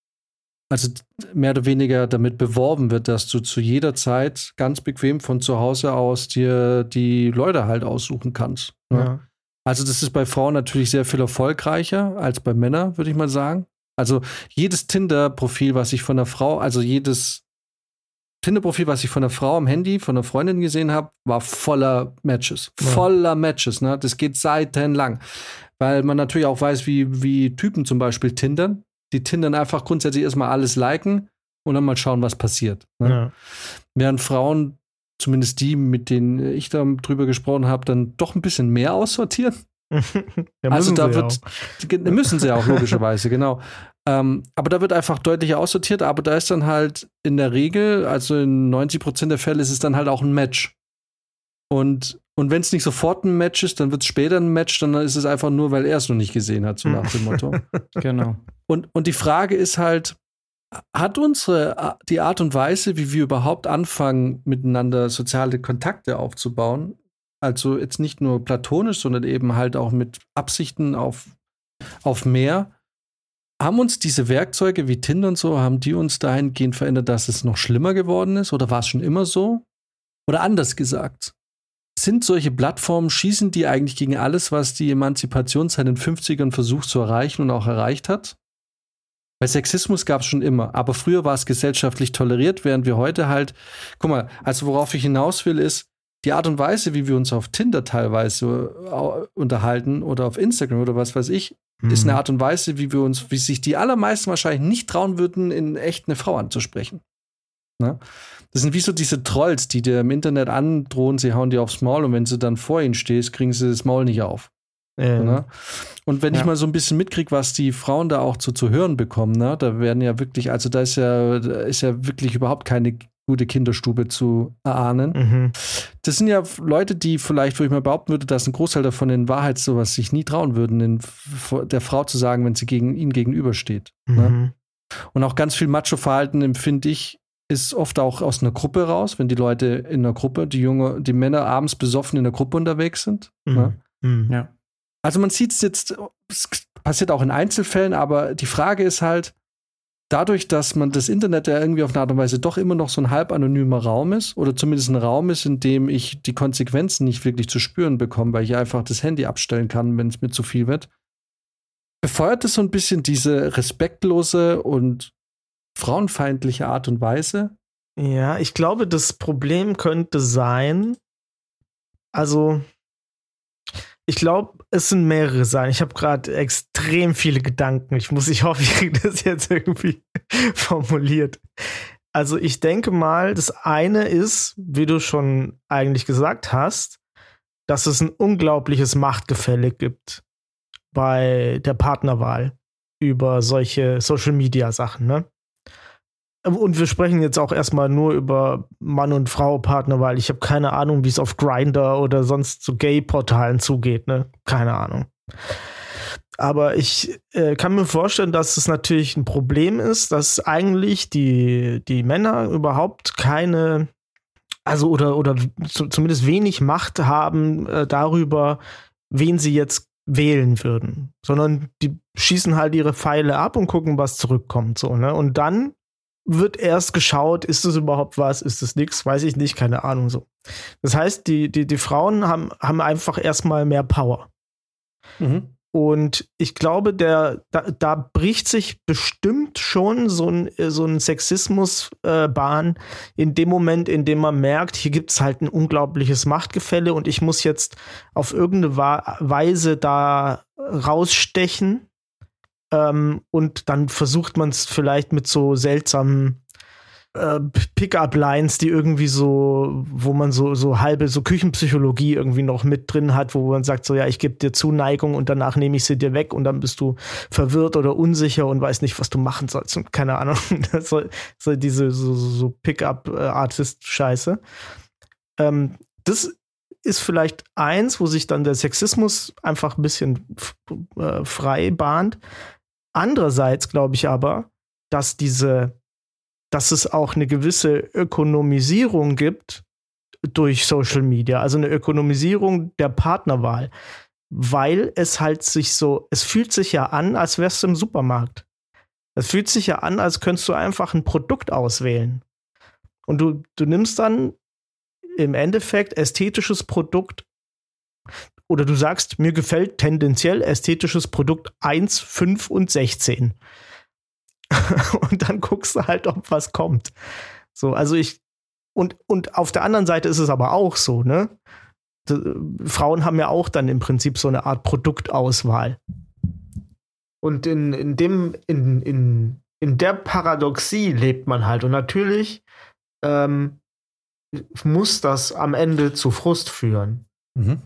also mehr oder weniger damit beworben wird, dass du zu jeder Zeit ganz bequem von zu Hause aus dir die Leute halt aussuchen kannst. Ne? Ja. Also das ist bei Frauen natürlich sehr viel erfolgreicher als bei Männern, würde ich mal sagen. Also jedes Tinder-Profil, was ich von einer Frau, also jedes Tinder-Profil, was ich von einer Frau am Handy, von einer Freundin gesehen habe, war voller Matches. Ja. Voller Matches, ne? Das geht seitenlang. Weil man natürlich auch weiß, wie, wie Typen zum Beispiel tindern. Die tindern einfach grundsätzlich erstmal alles liken und dann mal schauen, was passiert. Ne? Ja. Während Frauen, zumindest die, mit denen ich da drüber gesprochen habe, dann doch ein bisschen mehr aussortieren. ja, also da wird, auch. müssen sie auch logischerweise, genau. Ähm, aber da wird einfach deutlich aussortiert, aber da ist dann halt in der Regel, also in 90 Prozent der Fälle, ist es dann halt auch ein Match. Und, und wenn es nicht sofort ein Match ist, dann wird es später ein Match, dann ist es einfach nur, weil er es noch nicht gesehen hat, so nach dem Motto. genau. Und, und die Frage ist halt, hat unsere, die Art und Weise, wie wir überhaupt anfangen, miteinander soziale Kontakte aufzubauen, also jetzt nicht nur platonisch, sondern eben halt auch mit Absichten auf, auf mehr, haben uns diese Werkzeuge wie Tinder und so, haben die uns dahingehend verändert, dass es noch schlimmer geworden ist? Oder war es schon immer so? Oder anders gesagt, sind solche Plattformen, schießen die eigentlich gegen alles, was die Emanzipation seit den 50ern versucht zu erreichen und auch erreicht hat? Weil Sexismus gab es schon immer, aber früher war es gesellschaftlich toleriert, während wir heute halt, guck mal, also worauf ich hinaus will, ist, die Art und Weise, wie wir uns auf Tinder teilweise äh, unterhalten oder auf Instagram oder was weiß ich, mhm. ist eine Art und Weise, wie wir uns, wie sich die allermeisten wahrscheinlich nicht trauen würden, in echt eine Frau anzusprechen. Ne? Das sind wie so diese Trolls, die dir im Internet androhen, sie hauen dir aufs Maul und wenn du dann vor ihnen stehst, kriegen sie das Maul nicht auf. Ja. Ne? Und wenn ja. ich mal so ein bisschen mitkriege, was die Frauen da auch zu, zu hören bekommen, ne? da werden ja wirklich, also da ist ja, da ist ja wirklich überhaupt keine gute Kinderstube zu erahnen. Mhm. Das sind ja Leute, die vielleicht, wo ich mal behaupten würde, dass ein Großteil davon in Wahrheit sowas sich nie trauen würden, in, der Frau zu sagen, wenn sie gegen ihn gegenübersteht. Ne? Mhm. Ne? Und auch ganz viel Macho-Verhalten empfinde ich, ist oft auch aus einer Gruppe raus, wenn die Leute in einer Gruppe, die Junge, die Männer abends besoffen in der Gruppe unterwegs sind. Mhm. Ne? Mhm. Ja. Also man sieht es jetzt, es passiert auch in Einzelfällen, aber die Frage ist halt, dadurch, dass man das Internet ja irgendwie auf eine Art und Weise doch immer noch so ein halb anonymer Raum ist, oder zumindest ein Raum ist, in dem ich die Konsequenzen nicht wirklich zu spüren bekomme, weil ich einfach das Handy abstellen kann, wenn es mir zu viel wird, befeuert es so ein bisschen diese respektlose und frauenfeindliche Art und Weise. Ja, ich glaube, das Problem könnte sein, also ich glaube, es sind mehrere Sachen. Ich habe gerade extrem viele Gedanken. Ich muss, ich hoffe, ich kriege das jetzt irgendwie formuliert. Also ich denke mal, das eine ist, wie du schon eigentlich gesagt hast, dass es ein unglaubliches Machtgefälle gibt bei der Partnerwahl über solche Social-Media-Sachen. Ne? Und wir sprechen jetzt auch erstmal nur über Mann und Frau Partner, weil ich habe keine Ahnung, wie es auf Grinder oder sonst zu Gay-Portalen zugeht, ne? Keine Ahnung. Aber ich äh, kann mir vorstellen, dass es natürlich ein Problem ist, dass eigentlich die, die Männer überhaupt keine, also oder, oder zumindest wenig Macht haben äh, darüber, wen sie jetzt wählen würden, sondern die schießen halt ihre Pfeile ab und gucken, was zurückkommt, so, ne? Und dann wird erst geschaut, ist das überhaupt was, ist das nichts, weiß ich nicht, keine Ahnung so. Das heißt, die, die, die Frauen haben, haben einfach erstmal mehr Power. Mhm. Und ich glaube, der, da, da, bricht sich bestimmt schon so ein, so ein Sexismus-Bahn äh, in dem Moment, in dem man merkt, hier gibt es halt ein unglaubliches Machtgefälle und ich muss jetzt auf irgendeine Weise da rausstechen ähm, und dann versucht man es vielleicht mit so seltsamen äh, Pickup-Lines, die irgendwie so, wo man so, so halbe, so Küchenpsychologie irgendwie noch mit drin hat, wo man sagt, so ja, ich gebe dir Zuneigung und danach nehme ich sie dir weg und dann bist du verwirrt oder unsicher und weißt nicht, was du machen sollst und keine Ahnung. so, so diese so, so Pickup-Artist-Scheiße. Ähm, das ist vielleicht eins, wo sich dann der Sexismus einfach ein bisschen äh, frei bahnt. Andererseits glaube ich aber, dass diese, dass es auch eine gewisse Ökonomisierung gibt durch Social Media, also eine Ökonomisierung der Partnerwahl, weil es halt sich so, es fühlt sich ja an, als wärst du im Supermarkt. Es fühlt sich ja an, als könntest du einfach ein Produkt auswählen. Und du, du nimmst dann im Endeffekt ästhetisches Produkt oder du sagst, mir gefällt tendenziell ästhetisches Produkt 1, 5 und 16. und dann guckst du halt, ob was kommt. So, also ich, und, und auf der anderen Seite ist es aber auch so, ne? Frauen haben ja auch dann im Prinzip so eine Art Produktauswahl. Und in, in dem, in, in, in der Paradoxie lebt man halt. Und natürlich ähm, muss das am Ende zu Frust führen. Mhm.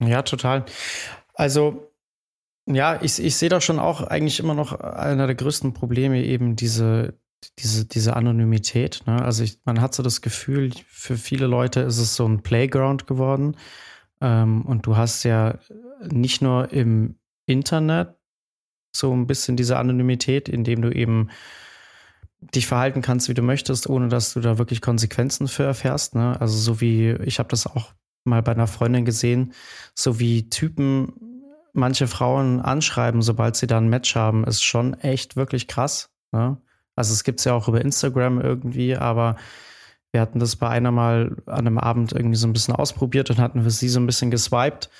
Ja, total. Also Ja, ich, ich sehe da schon auch eigentlich immer noch einer der größten Probleme eben diese, diese, diese Anonymität. Ne? Also ich, man hat so das Gefühl, für viele Leute ist es so ein Playground geworden. Ähm, und du hast ja nicht nur im Internet so ein bisschen diese Anonymität, indem du eben dich verhalten kannst, wie du möchtest, ohne dass du da wirklich Konsequenzen für erfährst. Ne? Also so wie, ich habe das auch mal bei einer Freundin gesehen, so wie Typen manche Frauen anschreiben, sobald sie da ein Match haben, ist schon echt wirklich krass. Ne? Also es gibt es ja auch über Instagram irgendwie, aber wir hatten das bei einer mal an einem Abend irgendwie so ein bisschen ausprobiert und hatten für sie so ein bisschen geswiped.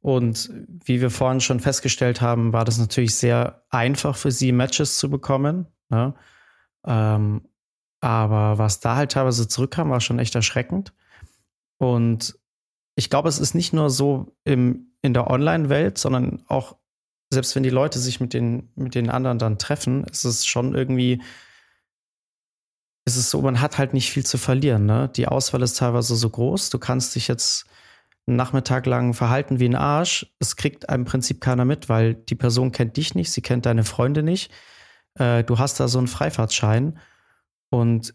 Und wie wir vorhin schon festgestellt haben, war das natürlich sehr einfach für sie, Matches zu bekommen. Ne? Ähm, aber was da halt teilweise zurückkam, war schon echt erschreckend. Und ich glaube, es ist nicht nur so im, in der Online-Welt, sondern auch, selbst wenn die Leute sich mit den, mit den anderen dann treffen, ist es schon irgendwie, ist es so, man hat halt nicht viel zu verlieren. Ne? Die Auswahl ist teilweise so groß. Du kannst dich jetzt einen Nachmittag lang verhalten wie ein Arsch. Es kriegt im Prinzip keiner mit, weil die Person kennt dich nicht, sie kennt deine Freunde nicht. Äh, du hast da so einen Freifahrtschein. Und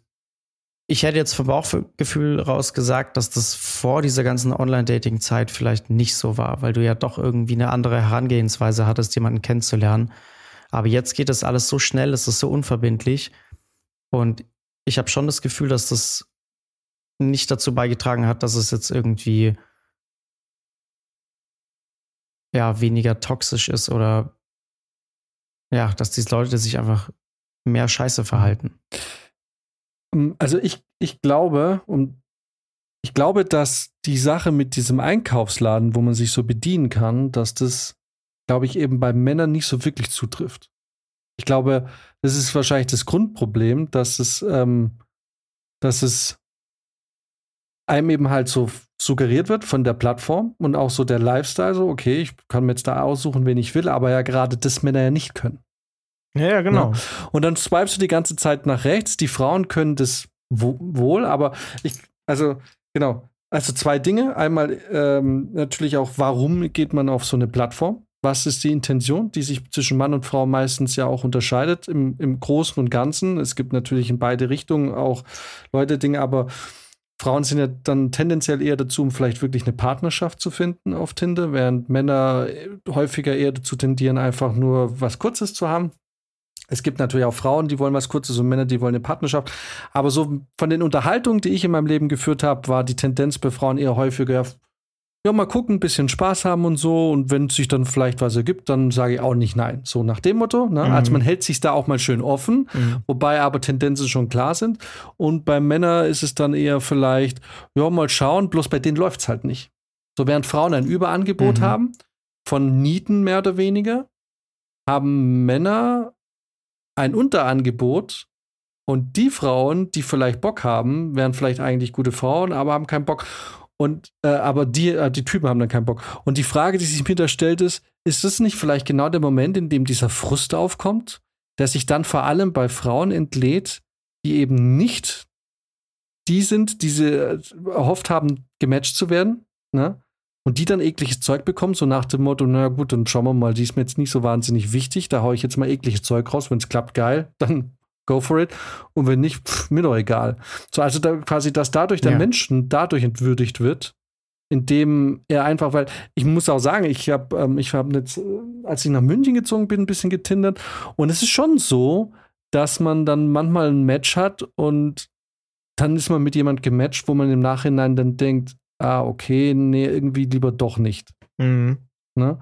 ich hätte jetzt vom Bauchgefühl raus gesagt, dass das vor dieser ganzen Online-Dating-Zeit vielleicht nicht so war, weil du ja doch irgendwie eine andere Herangehensweise hattest, jemanden kennenzulernen. Aber jetzt geht das alles so schnell, es ist so unverbindlich. Und ich habe schon das Gefühl, dass das nicht dazu beigetragen hat, dass es jetzt irgendwie ja weniger toxisch ist oder ja, dass diese Leute sich einfach mehr Scheiße verhalten. Ähm, also ich, ich glaube, und ich glaube, dass die Sache mit diesem Einkaufsladen, wo man sich so bedienen kann, dass das, glaube ich, eben bei Männern nicht so wirklich zutrifft. Ich glaube, das ist wahrscheinlich das Grundproblem, dass es, ähm, dass es einem eben halt so suggeriert wird von der Plattform und auch so der Lifestyle, so, okay, ich kann mir jetzt da aussuchen, wen ich will, aber ja gerade das Männer ja nicht können. Ja, genau. Ja. Und dann swipest du die ganze Zeit nach rechts. Die Frauen können das wohl, aber ich, also, genau. Also zwei Dinge. Einmal ähm, natürlich auch, warum geht man auf so eine Plattform? Was ist die Intention, die sich zwischen Mann und Frau meistens ja auch unterscheidet im, im Großen und Ganzen? Es gibt natürlich in beide Richtungen auch Leute Dinge, aber Frauen sind ja dann tendenziell eher dazu, um vielleicht wirklich eine Partnerschaft zu finden auf Tinder, während Männer häufiger eher dazu tendieren, einfach nur was Kurzes zu haben. Es gibt natürlich auch Frauen, die wollen was Kurzes und Männer, die wollen eine Partnerschaft. Aber so von den Unterhaltungen, die ich in meinem Leben geführt habe, war die Tendenz bei Frauen eher häufiger, ja, mal gucken, ein bisschen Spaß haben und so. Und wenn sich dann vielleicht was ergibt, dann sage ich auch nicht nein. So nach dem Motto. Ne? Mhm. Also man hält sich da auch mal schön offen, mhm. wobei aber Tendenzen schon klar sind. Und bei Männern ist es dann eher vielleicht, ja, mal schauen, bloß bei denen läuft es halt nicht. So während Frauen ein Überangebot mhm. haben, von Nieten mehr oder weniger, haben Männer ein Unterangebot und die Frauen, die vielleicht Bock haben, wären vielleicht eigentlich gute Frauen, aber haben keinen Bock. Und äh, aber die, äh, die Typen haben dann keinen Bock. Und die Frage, die sich mir da stellt, ist: Ist das nicht vielleicht genau der Moment, in dem dieser Frust aufkommt, der sich dann vor allem bei Frauen entlädt, die eben nicht die sind, die sie äh, erhofft haben, gematcht zu werden, ne? Und die dann ekliges Zeug bekommen, so nach dem Motto, na gut, dann schauen wir mal, die ist mir jetzt nicht so wahnsinnig wichtig, da haue ich jetzt mal ekliges Zeug raus, wenn es klappt, geil, dann go for it. Und wenn nicht, pff, mir doch egal. So, also da quasi, dass dadurch der ja. Menschen dadurch entwürdigt wird, indem er einfach, weil ich muss auch sagen, ich habe, ähm, ich habe jetzt, äh, als ich nach München gezogen bin, ein bisschen getindert. Und es ist schon so, dass man dann manchmal ein Match hat und dann ist man mit jemand gematcht, wo man im Nachhinein dann denkt, ah, okay, nee, irgendwie lieber doch nicht. Mhm. Ne?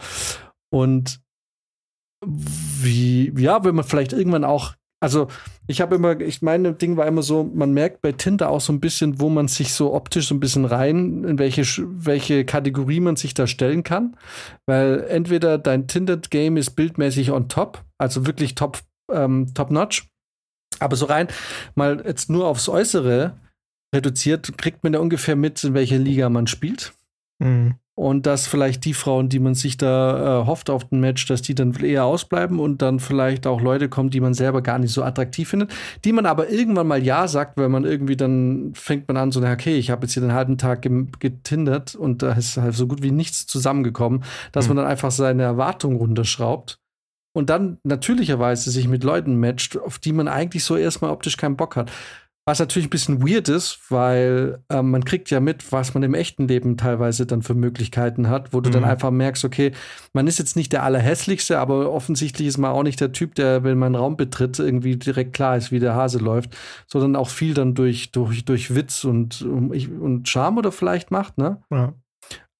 Und wie, ja, wenn man vielleicht irgendwann auch, also ich habe immer, ich meine Ding war immer so, man merkt bei Tinder auch so ein bisschen, wo man sich so optisch so ein bisschen rein, in welche, welche Kategorie man sich da stellen kann. Weil entweder dein Tinder-Game ist bildmäßig on top, also wirklich top, ähm, top notch. Aber so rein, mal jetzt nur aufs Äußere, reduziert, kriegt man ja ungefähr mit, in welcher Liga man spielt. Mhm. und dass vielleicht die Frauen, die man sich da äh, hofft auf den Match, dass die dann eher ausbleiben und dann vielleicht auch Leute kommen, die man selber gar nicht so attraktiv findet, die man aber irgendwann mal ja sagt, weil man irgendwie dann fängt man an so, okay, ich habe jetzt hier den halben Tag getindert und da ist halt so gut wie nichts zusammengekommen, dass mhm. man dann einfach seine Erwartungen runterschraubt und dann natürlicherweise sich mit Leuten matcht, auf die man eigentlich so erstmal optisch keinen Bock hat. Was natürlich ein bisschen weird ist, weil ähm, man kriegt ja mit, was man im echten Leben teilweise dann für Möglichkeiten hat, wo du mhm. dann einfach merkst, okay, man ist jetzt nicht der Allerhässlichste, aber offensichtlich ist man auch nicht der Typ, der, wenn man einen Raum betritt, irgendwie direkt klar ist, wie der Hase läuft, sondern auch viel dann durch, durch, durch Witz und, und Charme oder vielleicht macht, ne? Ja.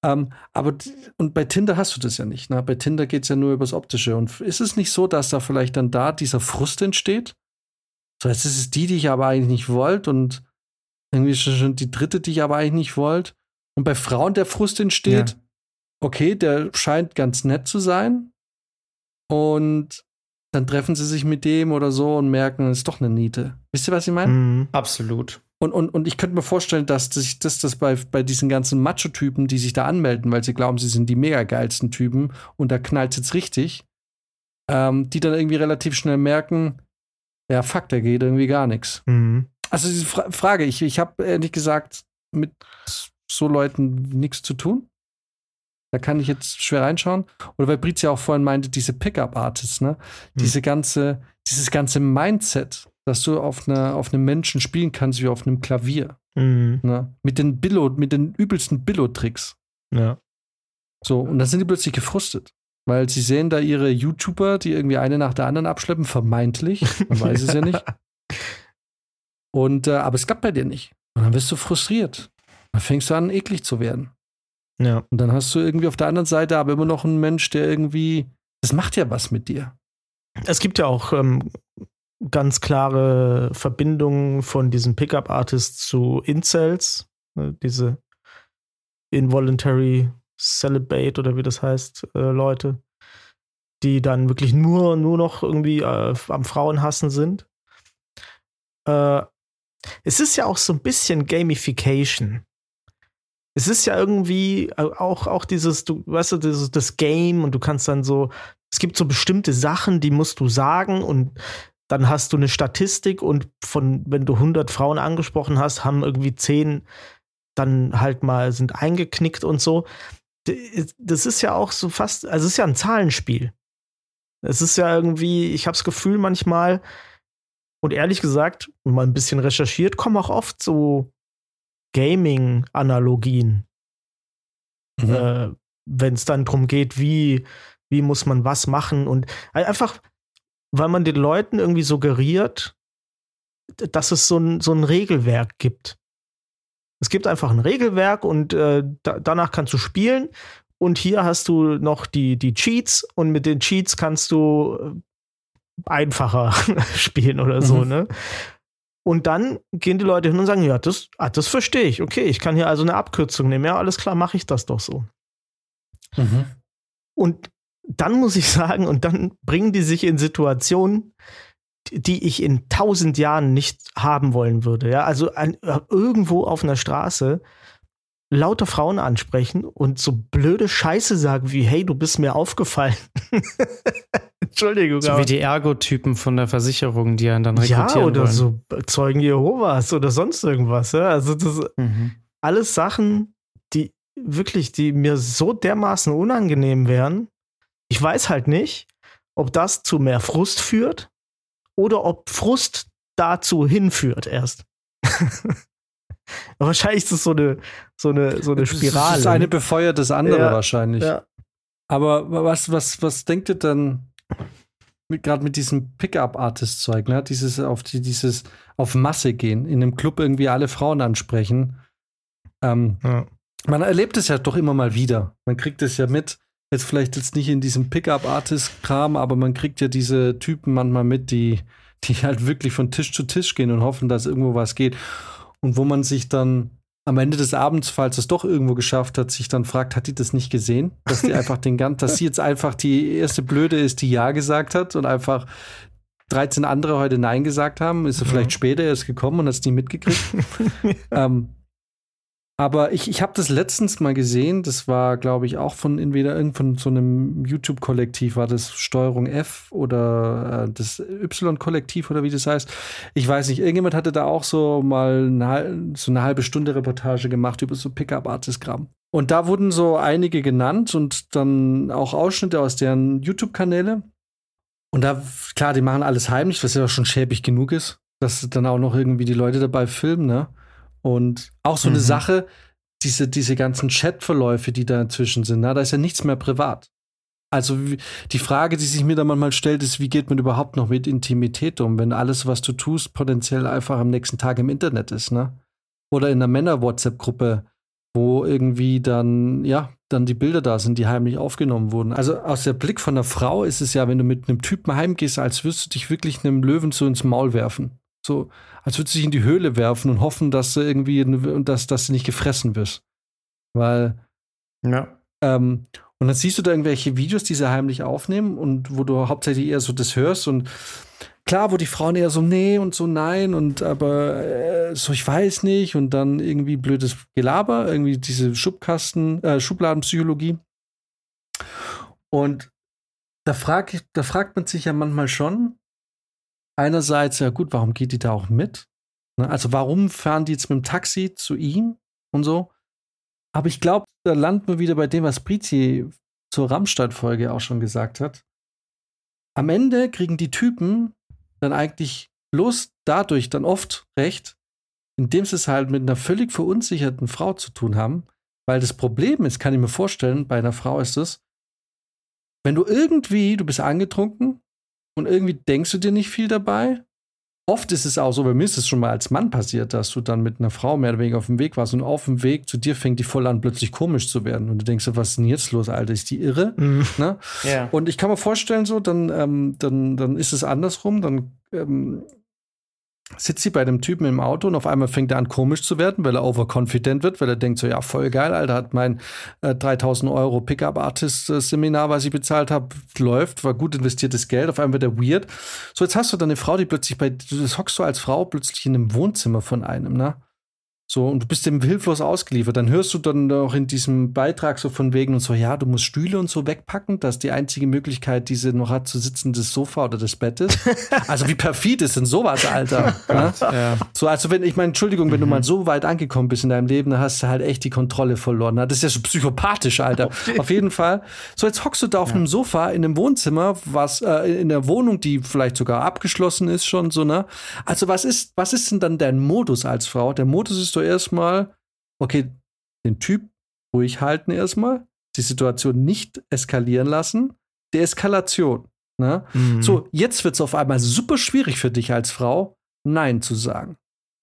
Ähm, aber und bei Tinder hast du das ja nicht. Ne? Bei Tinder geht es ja nur übers Optische. Und ist es nicht so, dass da vielleicht dann da dieser Frust entsteht? So, jetzt ist es die, die ich aber eigentlich nicht wollte und irgendwie schon die dritte, die ich aber eigentlich nicht wollte. Und bei Frauen der Frust entsteht, ja. okay, der scheint ganz nett zu sein. Und dann treffen sie sich mit dem oder so und merken, es ist doch eine Niete. Wisst ihr, was ich meine? Mhm. Absolut. Und, und, und ich könnte mir vorstellen, dass sich das, das bei, bei diesen ganzen Macho-Typen, die sich da anmelden, weil sie glauben, sie sind die mega geilsten Typen und da knallt es jetzt richtig, ähm, die dann irgendwie relativ schnell merken, ja, fuck, da geht irgendwie gar nichts. Mhm. Also diese Fra Frage, ich, ich habe ehrlich gesagt mit so Leuten nichts zu tun. Da kann ich jetzt schwer reinschauen. Oder weil Britz ja auch vorhin meinte, diese Pickup-Artists, ne? Mhm. Diese ganze, dieses ganze Mindset, dass du auf, einer, auf einem Menschen spielen kannst wie auf einem Klavier. Mhm. Ne? Mit den Billo, mit den übelsten Billo-Tricks. Ja. So, und dann sind die plötzlich gefrustet. Weil sie sehen da ihre YouTuber, die irgendwie eine nach der anderen abschleppen, vermeintlich. Man weiß es ja nicht. Und, äh, aber es klappt bei dir nicht. Und dann wirst du frustriert. Dann fängst du an, eklig zu werden. Ja. Und dann hast du irgendwie auf der anderen Seite aber immer noch einen Mensch, der irgendwie, das macht ja was mit dir. Es gibt ja auch ähm, ganz klare Verbindungen von diesen Pickup-Artists zu Incels. Ne, diese Involuntary Celibate oder wie das heißt, äh, Leute, die dann wirklich nur, nur noch irgendwie äh, am Frauenhassen sind. Äh, es ist ja auch so ein bisschen Gamification. Es ist ja irgendwie äh, auch, auch dieses, du weißt du, dieses, das Game und du kannst dann so, es gibt so bestimmte Sachen, die musst du sagen und dann hast du eine Statistik und von, wenn du 100 Frauen angesprochen hast, haben irgendwie 10 dann halt mal sind eingeknickt und so das ist ja auch so fast, also es ist ja ein Zahlenspiel. Es ist ja irgendwie, ich habe das Gefühl manchmal, und ehrlich gesagt, wenn man ein bisschen recherchiert, kommen auch oft so Gaming-Analogien. Mhm. Äh, wenn es dann darum geht, wie, wie muss man was machen und einfach, weil man den Leuten irgendwie suggeriert, dass es so ein, so ein Regelwerk gibt. Es gibt einfach ein Regelwerk und äh, da, danach kannst du spielen. Und hier hast du noch die, die Cheats und mit den Cheats kannst du äh, einfacher spielen oder so, mhm. ne? Und dann gehen die Leute hin und sagen, ja, das, ah, das verstehe ich. Okay, ich kann hier also eine Abkürzung nehmen. Ja, alles klar, mache ich das doch so. Mhm. Und dann muss ich sagen, und dann bringen die sich in Situationen, die ich in tausend Jahren nicht haben wollen würde. Ja, also ein, irgendwo auf einer Straße lauter Frauen ansprechen und so blöde Scheiße sagen wie, hey, du bist mir aufgefallen. Entschuldigung. So wie die Ergo-Typen von der Versicherung, die einen dann rekrutieren Ja, oder wollen. so Zeugen Jehovas oder sonst irgendwas. Ja? Also das mhm. alles Sachen, die wirklich, die mir so dermaßen unangenehm wären. Ich weiß halt nicht, ob das zu mehr Frust führt oder ob Frust dazu hinführt erst. wahrscheinlich ist es so eine, so eine, so eine Spirale. Das ist eine befeuert das andere ja, wahrscheinlich. Ja. Aber was, was, was denkt ihr dann gerade mit diesem Pickup-Artist-Zeug, ne? Dieses auf die, dieses auf Masse gehen, in einem Club irgendwie alle Frauen ansprechen. Ähm, ja. Man erlebt es ja doch immer mal wieder. Man kriegt es ja mit, jetzt vielleicht jetzt nicht in diesem Pickup-Artist-Kram, aber man kriegt ja diese Typen manchmal mit, die, die halt wirklich von Tisch zu Tisch gehen und hoffen, dass irgendwo was geht. Und wo man sich dann am Ende des Abends, falls es doch irgendwo geschafft hat, sich dann fragt, hat die das nicht gesehen? Dass die einfach den ganzen, dass sie jetzt einfach die erste Blöde ist, die Ja gesagt hat und einfach 13 andere heute Nein gesagt haben. Ist sie mhm. vielleicht später erst gekommen und hat es nie mitgekriegt. ähm, Aber ich, ich habe das letztens mal gesehen, das war, glaube ich, auch von entweder irgend so einem YouTube-Kollektiv, war das Steuerung F oder äh, das Y-Kollektiv oder wie das heißt. Ich weiß nicht, irgendjemand hatte da auch so mal eine, so eine halbe Stunde Reportage gemacht über so Pickup-Artist-Gramm. Und da wurden so einige genannt und dann auch Ausschnitte aus deren YouTube-Kanäle. Und da, klar, die machen alles heimlich, was ja schon schäbig genug ist, dass dann auch noch irgendwie die Leute dabei filmen, ne? Und auch so mhm. eine Sache, diese, diese ganzen Chatverläufe, die da inzwischen sind, na, da ist ja nichts mehr privat. Also die Frage, die sich mir da manchmal stellt, ist, wie geht man überhaupt noch mit Intimität um, wenn alles, was du tust, potenziell einfach am nächsten Tag im Internet ist, ne? Oder in einer Männer-WhatsApp-Gruppe, wo irgendwie dann, ja, dann die Bilder da sind, die heimlich aufgenommen wurden. Also aus der Blick von einer Frau ist es ja, wenn du mit einem Typen heimgehst, als würdest du dich wirklich einem Löwen so ins Maul werfen. So, als würdest du dich in die Höhle werfen und hoffen, dass du irgendwie, dass, dass du nicht gefressen wirst. Weil, ja. Ähm, und dann siehst du da irgendwelche Videos, die sie heimlich aufnehmen und wo du hauptsächlich eher so das hörst und klar, wo die Frauen eher so nee und so nein und aber äh, so ich weiß nicht und dann irgendwie blödes Gelaber, irgendwie diese Schubkasten, äh, Schubladenpsychologie. Und da, frag, da fragt man sich ja manchmal schon, einerseits, ja gut, warum geht die da auch mit? Ne? Also warum fahren die jetzt mit dem Taxi zu ihm und so? Aber ich glaube, da landen wir wieder bei dem, was Brizi zur Rammstein-Folge auch schon gesagt hat. Am Ende kriegen die Typen dann eigentlich bloß dadurch dann oft recht, indem sie es halt mit einer völlig verunsicherten Frau zu tun haben. Weil das Problem ist, kann ich mir vorstellen, bei einer Frau ist es, wenn du irgendwie, du bist angetrunken, und irgendwie denkst du dir nicht viel dabei. Oft ist es auch so, bei mir ist es schon mal als Mann passiert, dass du dann mit einer Frau mehr oder weniger auf dem Weg warst und auf dem Weg zu dir fängt die voll an, plötzlich komisch zu werden. Und du denkst, was ist denn jetzt los, Alter? Ist die irre? Mhm. Ne? Ja. Und ich kann mir vorstellen, so, dann, ähm, dann, dann ist es andersrum. Dann ähm, sitzt sie bei dem Typen im Auto und auf einmal fängt er an komisch zu werden, weil er overconfident wird, weil er denkt so, ja, voll geil, Alter, hat mein äh, 3000 Euro Pickup-Artist-Seminar, was ich bezahlt habe, läuft, war gut investiertes Geld, auf einmal wird er weird. So, jetzt hast du dann eine Frau, die plötzlich bei, du hockst du als Frau plötzlich in einem Wohnzimmer von einem, ne? So, und du bist dem hilflos ausgeliefert. Dann hörst du dann auch in diesem Beitrag so von wegen und so, ja, du musst Stühle und so wegpacken, dass die einzige Möglichkeit, die sie noch hat, zu sitzen, das Sofa oder das Bett ist. also wie perfid ist denn sowas, Alter? ne? ja. So, also wenn, ich meine, Entschuldigung, wenn mhm. du mal so weit angekommen bist in deinem Leben, dann hast du halt echt die Kontrolle verloren. Das ist ja so psychopathisch, Alter. Okay. Auf jeden Fall. So, jetzt hockst du da auf ja. einem Sofa in einem Wohnzimmer, was, äh, in der Wohnung, die vielleicht sogar abgeschlossen ist schon, so, ne? Also was ist, was ist denn dann dein Modus als Frau? Der Modus ist du erstmal, okay, den Typ ruhig halten erstmal, die Situation nicht eskalieren lassen. Deeskalation. Ne? Mhm. So, jetzt wird es auf einmal super schwierig für dich als Frau, Nein zu sagen.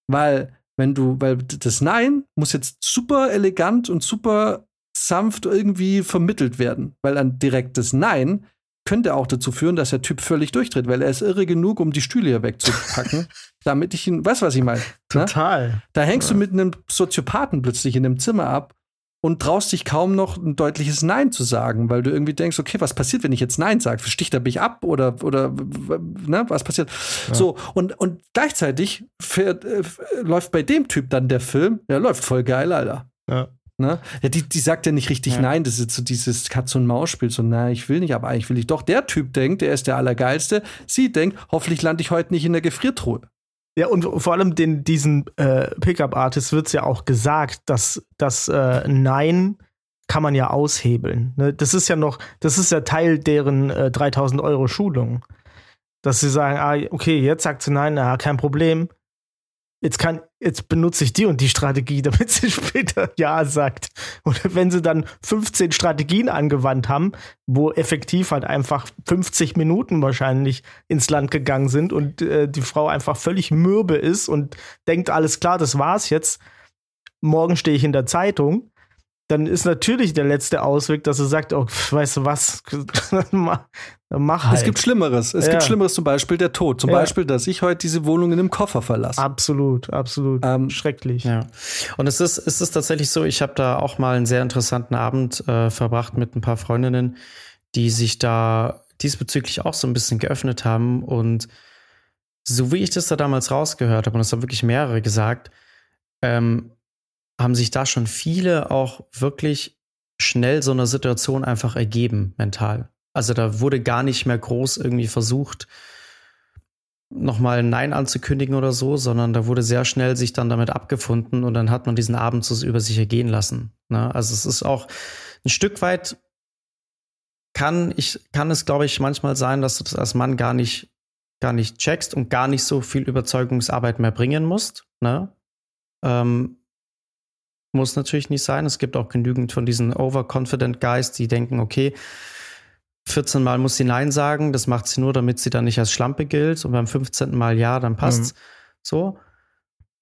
Weil, wenn du, weil das Nein muss jetzt super elegant und super sanft irgendwie vermittelt werden. Weil ein direktes Nein könnte auch dazu führen, dass der Typ völlig durchdreht, weil er ist irre genug, um die Stühle hier wegzupacken, damit ich ihn, weißt du, was ich meine? Ne? Total. Ne? Da hängst ja. du mit einem Soziopathen plötzlich in einem Zimmer ab und traust dich kaum noch ein deutliches Nein zu sagen, weil du irgendwie denkst, okay, was passiert, wenn ich jetzt Nein sage? Sticht er mich ab oder, oder ne, was passiert? Ja. So, und, und gleichzeitig fährt, äh, läuft bei dem Typ dann der Film, der läuft voll geil, Alter. Ja. Ne? Ja, die, die sagt ja nicht richtig ja. nein, das ist so dieses Katz-und-Maus-Spiel, so, na, ich will nicht, aber eigentlich will ich doch. Der Typ denkt, der ist der Allergeilste. Sie denkt, hoffentlich lande ich heute nicht in der Gefriertruhe. Ja, und vor allem den, diesen äh, Pickup-Artists wird es ja auch gesagt, dass das äh, Nein kann man ja aushebeln. Ne? Das ist ja noch, das ist ja Teil deren äh, 3000 Euro Schulung. Dass sie sagen, ah, okay, jetzt sagt sie Nein, na, kein Problem jetzt kann, jetzt benutze ich die und die Strategie, damit sie später Ja sagt. Und wenn sie dann 15 Strategien angewandt haben, wo effektiv halt einfach 50 Minuten wahrscheinlich ins Land gegangen sind und äh, die Frau einfach völlig mürbe ist und denkt, alles klar, das war's jetzt. Morgen stehe ich in der Zeitung dann ist natürlich der letzte Ausweg, dass er sagt, oh, weißt du was, mach halt. Es gibt Schlimmeres. Es ja. gibt Schlimmeres, zum Beispiel der Tod. Zum ja. Beispiel, dass ich heute diese Wohnung in einem Koffer verlasse. Absolut, absolut. Ähm, Schrecklich. Ja. Und es ist, es ist tatsächlich so, ich habe da auch mal einen sehr interessanten Abend äh, verbracht mit ein paar Freundinnen, die sich da diesbezüglich auch so ein bisschen geöffnet haben. Und so wie ich das da damals rausgehört habe, und das haben wirklich mehrere gesagt, ähm, haben sich da schon viele auch wirklich schnell so eine Situation einfach ergeben, mental. Also da wurde gar nicht mehr groß irgendwie versucht, nochmal ein Nein anzukündigen oder so, sondern da wurde sehr schnell sich dann damit abgefunden und dann hat man diesen Abend so über sich ergehen lassen. Ne? Also es ist auch ein Stück weit kann ich, kann es, glaube ich, manchmal sein, dass du das als Mann gar nicht, gar nicht checkst und gar nicht so viel Überzeugungsarbeit mehr bringen musst. Ne? Ähm, muss natürlich nicht sein. Es gibt auch genügend von diesen overconfident Guys, die denken, okay, 14 Mal muss sie Nein sagen, das macht sie nur, damit sie dann nicht als Schlampe gilt. Und beim 15. Mal ja, dann passt mhm. so.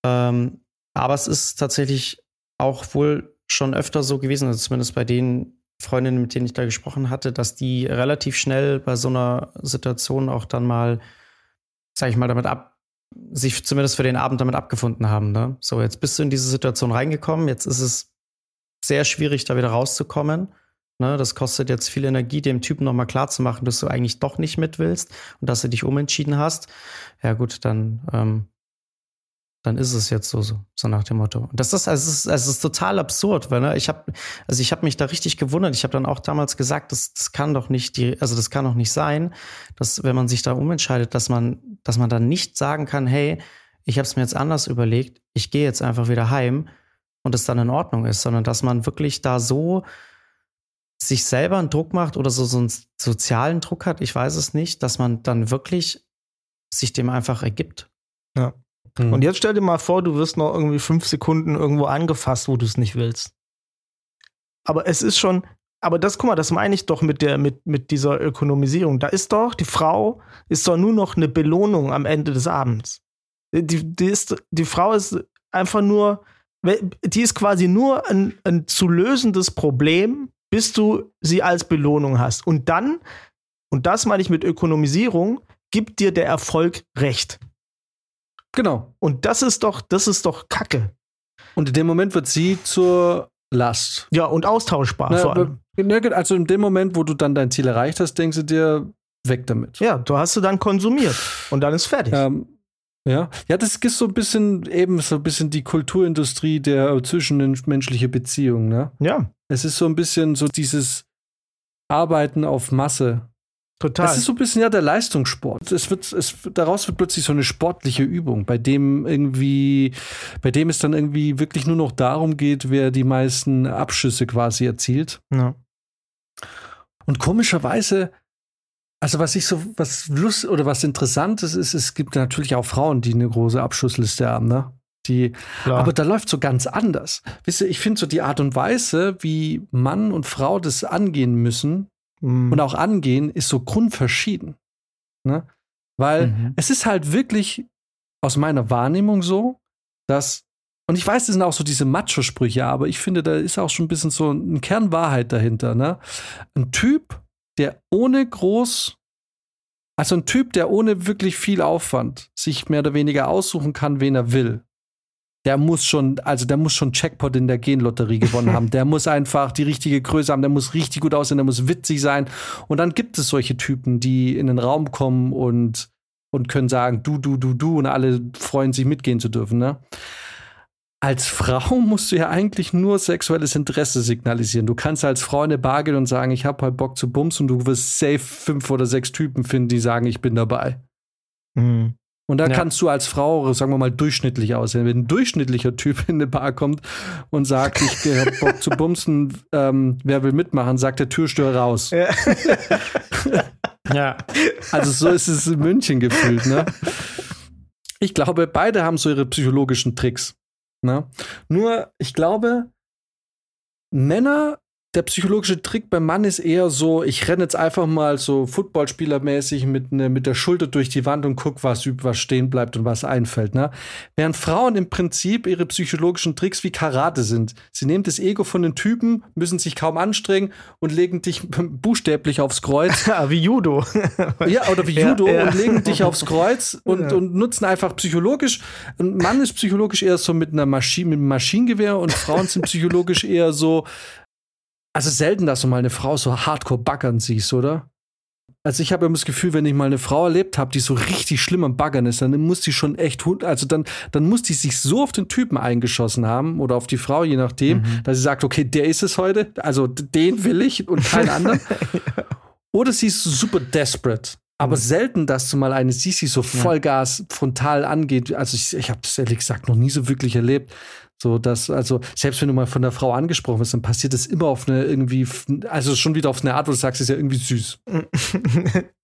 Ähm, aber es ist tatsächlich auch wohl schon öfter so gewesen, also zumindest bei den Freundinnen, mit denen ich da gesprochen hatte, dass die relativ schnell bei so einer Situation auch dann mal, sag ich mal, damit ab, sich zumindest für den Abend damit abgefunden haben. Ne? So, jetzt bist du in diese Situation reingekommen, jetzt ist es sehr schwierig, da wieder rauszukommen. Ne, das kostet jetzt viel Energie, dem Typen nochmal klarzumachen, dass du eigentlich doch nicht mit willst und dass du dich umentschieden hast. Ja, gut, dann, ähm, dann ist es jetzt so, so, so nach dem Motto. Das ist, also es ist, also ist total absurd, weil ne, ich habe, also ich habe mich da richtig gewundert. Ich habe dann auch damals gesagt, das, das kann doch nicht die, also das kann doch nicht sein, dass wenn man sich da umentscheidet, dass man, dass man dann nicht sagen kann, hey, ich habe es mir jetzt anders überlegt, ich gehe jetzt einfach wieder heim und es dann in Ordnung ist, sondern dass man wirklich da so sich selber einen Druck macht oder so, so einen sozialen Druck hat, ich weiß es nicht, dass man dann wirklich sich dem einfach ergibt. Ja. Mhm. Und jetzt stell dir mal vor, du wirst noch irgendwie fünf Sekunden irgendwo angefasst, wo du es nicht willst. Aber es ist schon, aber das, guck mal, das meine ich doch mit der, mit, mit dieser Ökonomisierung. Da ist doch, die Frau ist doch nur noch eine Belohnung am Ende des Abends. Die, die, ist, die Frau ist einfach nur, die ist quasi nur ein, ein zu lösendes Problem, bis du sie als Belohnung hast. Und dann, und das meine ich mit Ökonomisierung, gibt dir der Erfolg recht. Genau. Und das ist doch, das ist doch Kacke. Und in dem Moment wird sie zur Last. Ja, und austauschbar Na, vor allem. Also in dem Moment, wo du dann dein Ziel erreicht hast, denkst du dir, weg damit. Ja, du hast du dann konsumiert und dann ist fertig. Ähm, ja, ja, das ist so ein bisschen eben so ein bisschen die Kulturindustrie der zwischenmenschliche Beziehung, ne? Ja. Es ist so ein bisschen so dieses Arbeiten auf Masse. Total. Es ist so ein bisschen ja der Leistungssport. Es wird, es, daraus wird plötzlich so eine sportliche Übung, bei dem irgendwie, bei dem es dann irgendwie wirklich nur noch darum geht, wer die meisten Abschüsse quasi erzielt. Ja. Und komischerweise also was ich so, was Lust oder was Interessantes ist, es gibt natürlich auch Frauen, die eine große Abschussliste haben, ne? Die, aber da läuft so ganz anders. Wisst ihr, ich finde so die Art und Weise, wie Mann und Frau das angehen müssen mhm. und auch angehen, ist so grundverschieden. Ne? Weil mhm. es ist halt wirklich aus meiner Wahrnehmung so, dass, und ich weiß, das sind auch so diese Macho-Sprüche, aber ich finde, da ist auch schon ein bisschen so ein Kern Wahrheit dahinter. Ne? Ein Typ, der ohne groß, also ein Typ, der ohne wirklich viel Aufwand sich mehr oder weniger aussuchen kann, wen er will. Der muss schon, also der muss schon Checkpot in der Genlotterie gewonnen haben. Der muss einfach die richtige Größe haben, der muss richtig gut aussehen, der muss witzig sein. Und dann gibt es solche Typen, die in den Raum kommen und, und können sagen, du, du, du, du, und alle freuen sich mitgehen zu dürfen, ne? als Frau musst du ja eigentlich nur sexuelles Interesse signalisieren. Du kannst als Frau in eine Bar und sagen, ich habe halt Bock zu bumsen und du wirst safe fünf oder sechs Typen finden, die sagen, ich bin dabei. Mhm. Und da ja. kannst du als Frau, sagen wir mal, durchschnittlich aussehen. Wenn ein durchschnittlicher Typ in eine Bar kommt und sagt, ich habe Bock zu bumsen, ähm, wer will mitmachen, sagt der Türstör raus. Ja. ja. Also so ist es in München gefühlt, ne? Ich glaube, beide haben so ihre psychologischen Tricks. Ne? Nur, ich glaube, Männer der psychologische Trick beim Mann ist eher so, ich renne jetzt einfach mal so Footballspielermäßig mit, ne, mit der Schulter durch die Wand und guck, was, was stehen bleibt und was einfällt. Ne? Während Frauen im Prinzip ihre psychologischen Tricks wie Karate sind. Sie nehmen das Ego von den Typen, müssen sich kaum anstrengen und legen dich buchstäblich aufs Kreuz. wie Judo. ja, oder wie Judo ja, ja. und legen dich aufs Kreuz und, ja. und nutzen einfach psychologisch. Ein Mann ist psychologisch eher so mit einer Maschine, mit einem Maschinengewehr und Frauen sind psychologisch eher so, also selten, dass du mal eine Frau so hardcore backern siehst, oder? Also ich habe immer das Gefühl, wenn ich mal eine Frau erlebt habe, die so richtig schlimm am Baggern ist, dann muss die schon echt, also dann, dann muss die sich so auf den Typen eingeschossen haben oder auf die Frau, je nachdem, mhm. dass sie sagt, okay, der ist es heute, also den will ich und keinen anderen. ja. Oder sie ist super desperate. Aber mhm. selten, dass du mal eine siehst, die so Vollgas frontal angeht. Also ich, ich habe es ehrlich gesagt noch nie so wirklich erlebt. So, dass, also, selbst wenn du mal von der Frau angesprochen wirst, dann passiert das immer auf eine irgendwie, also schon wieder auf eine Art, wo du sagst, ist ja irgendwie süß.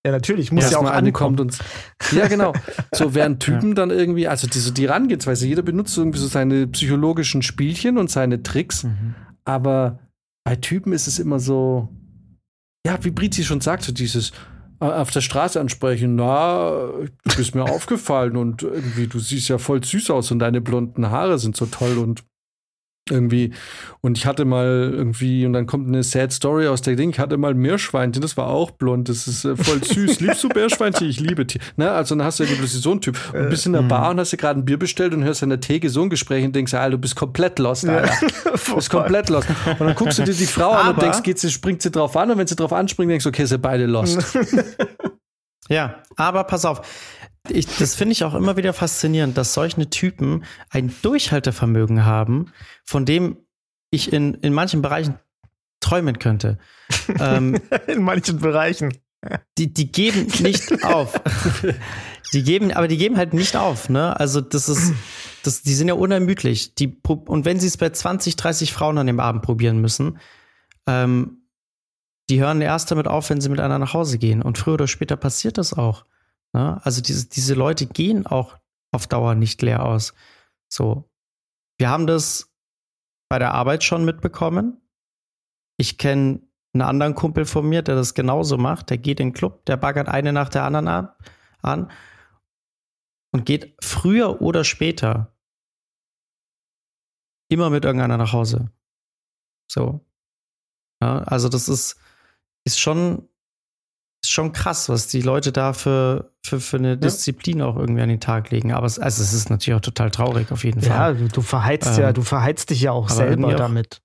ja, natürlich, muss ja, ja auch eine kommt und. Ja, genau. So, während Typen ja. dann irgendwie, also diese, die Rangehensweise, jeder benutzt irgendwie so seine psychologischen Spielchen und seine Tricks, mhm. aber bei Typen ist es immer so, ja, wie Brizi schon sagt, so dieses, auf der Straße ansprechen, na, du bist mir aufgefallen und irgendwie, du siehst ja voll süß aus und deine blonden Haare sind so toll und irgendwie. Und ich hatte mal irgendwie, und dann kommt eine Sad Story aus der Ding, ich hatte mal Meerschweinchen, das war auch blond, das ist äh, voll süß. Liebst du Meerschweinchen? Ich liebe Tiere. Ne? Also dann hast du ja plötzlich so einen Typ. Und bist in der äh, Bar mhm. und hast dir gerade ein Bier bestellt und hörst an der Theke so ein Gespräch und denkst, Alter, du bist komplett lost, Alter. Du bist komplett lost. Und dann guckst du dir die Frau an und denkst, geht sie, springt sie drauf an und wenn sie drauf anspringt, denkst du, okay, sind beide lost. ja, aber pass auf ich, das finde ich auch immer wieder faszinierend, dass solche Typen ein Durchhaltevermögen haben, von dem ich in, in manchen Bereichen träumen könnte. ähm, in manchen Bereichen. Die, die geben nicht auf. Die geben, aber die geben halt nicht auf, ne? Also, das ist, das, die sind ja unermüdlich. Die, und wenn sie es bei 20, 30 Frauen an dem Abend probieren müssen, ähm, die hören erst damit auf, wenn sie mit einer nach Hause gehen. Und früher oder später passiert das auch. Ne? Also diese, diese Leute gehen auch auf Dauer nicht leer aus. So. Wir haben das bei der Arbeit schon mitbekommen. Ich kenne einen anderen Kumpel von mir, der das genauso macht. Der geht in den Club, der baggert eine nach der anderen ab, an und geht früher oder später immer mit irgendeiner nach Hause. So. Ja, also das ist, ist schon ist schon krass, was die Leute da für, für, für eine Disziplin ja. auch irgendwie an den Tag legen. Aber es, also es ist natürlich auch total traurig, auf jeden Fall. Ja, du, du verheizt ähm, ja, du verheizt dich ja auch selber damit.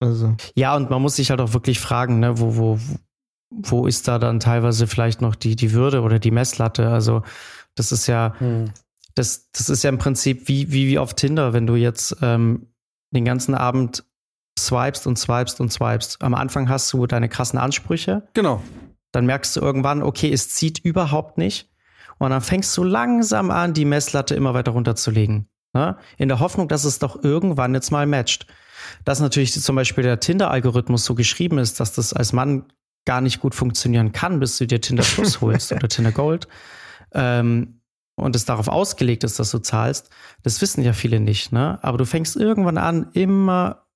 Also. Ja, und man muss sich halt auch wirklich fragen, ne, wo, wo, wo ist da dann teilweise vielleicht noch die, die Würde oder die Messlatte? Also, das ist ja, hm. das, das ist ja im Prinzip wie, wie, wie auf Tinder, wenn du jetzt ähm, den ganzen Abend swipest und swipest und swipest. Am Anfang hast du deine krassen Ansprüche. Genau. Dann merkst du irgendwann, okay, es zieht überhaupt nicht. Und dann fängst du langsam an, die Messlatte immer weiter runterzulegen. Ne? In der Hoffnung, dass es doch irgendwann jetzt mal matcht. Dass natürlich zum Beispiel der Tinder-Algorithmus so geschrieben ist, dass das als Mann gar nicht gut funktionieren kann, bis du dir Tinder Plus holst oder Tinder Gold. Ähm, und es darauf ausgelegt ist, dass du zahlst, das wissen ja viele nicht. Ne? Aber du fängst irgendwann an, immer,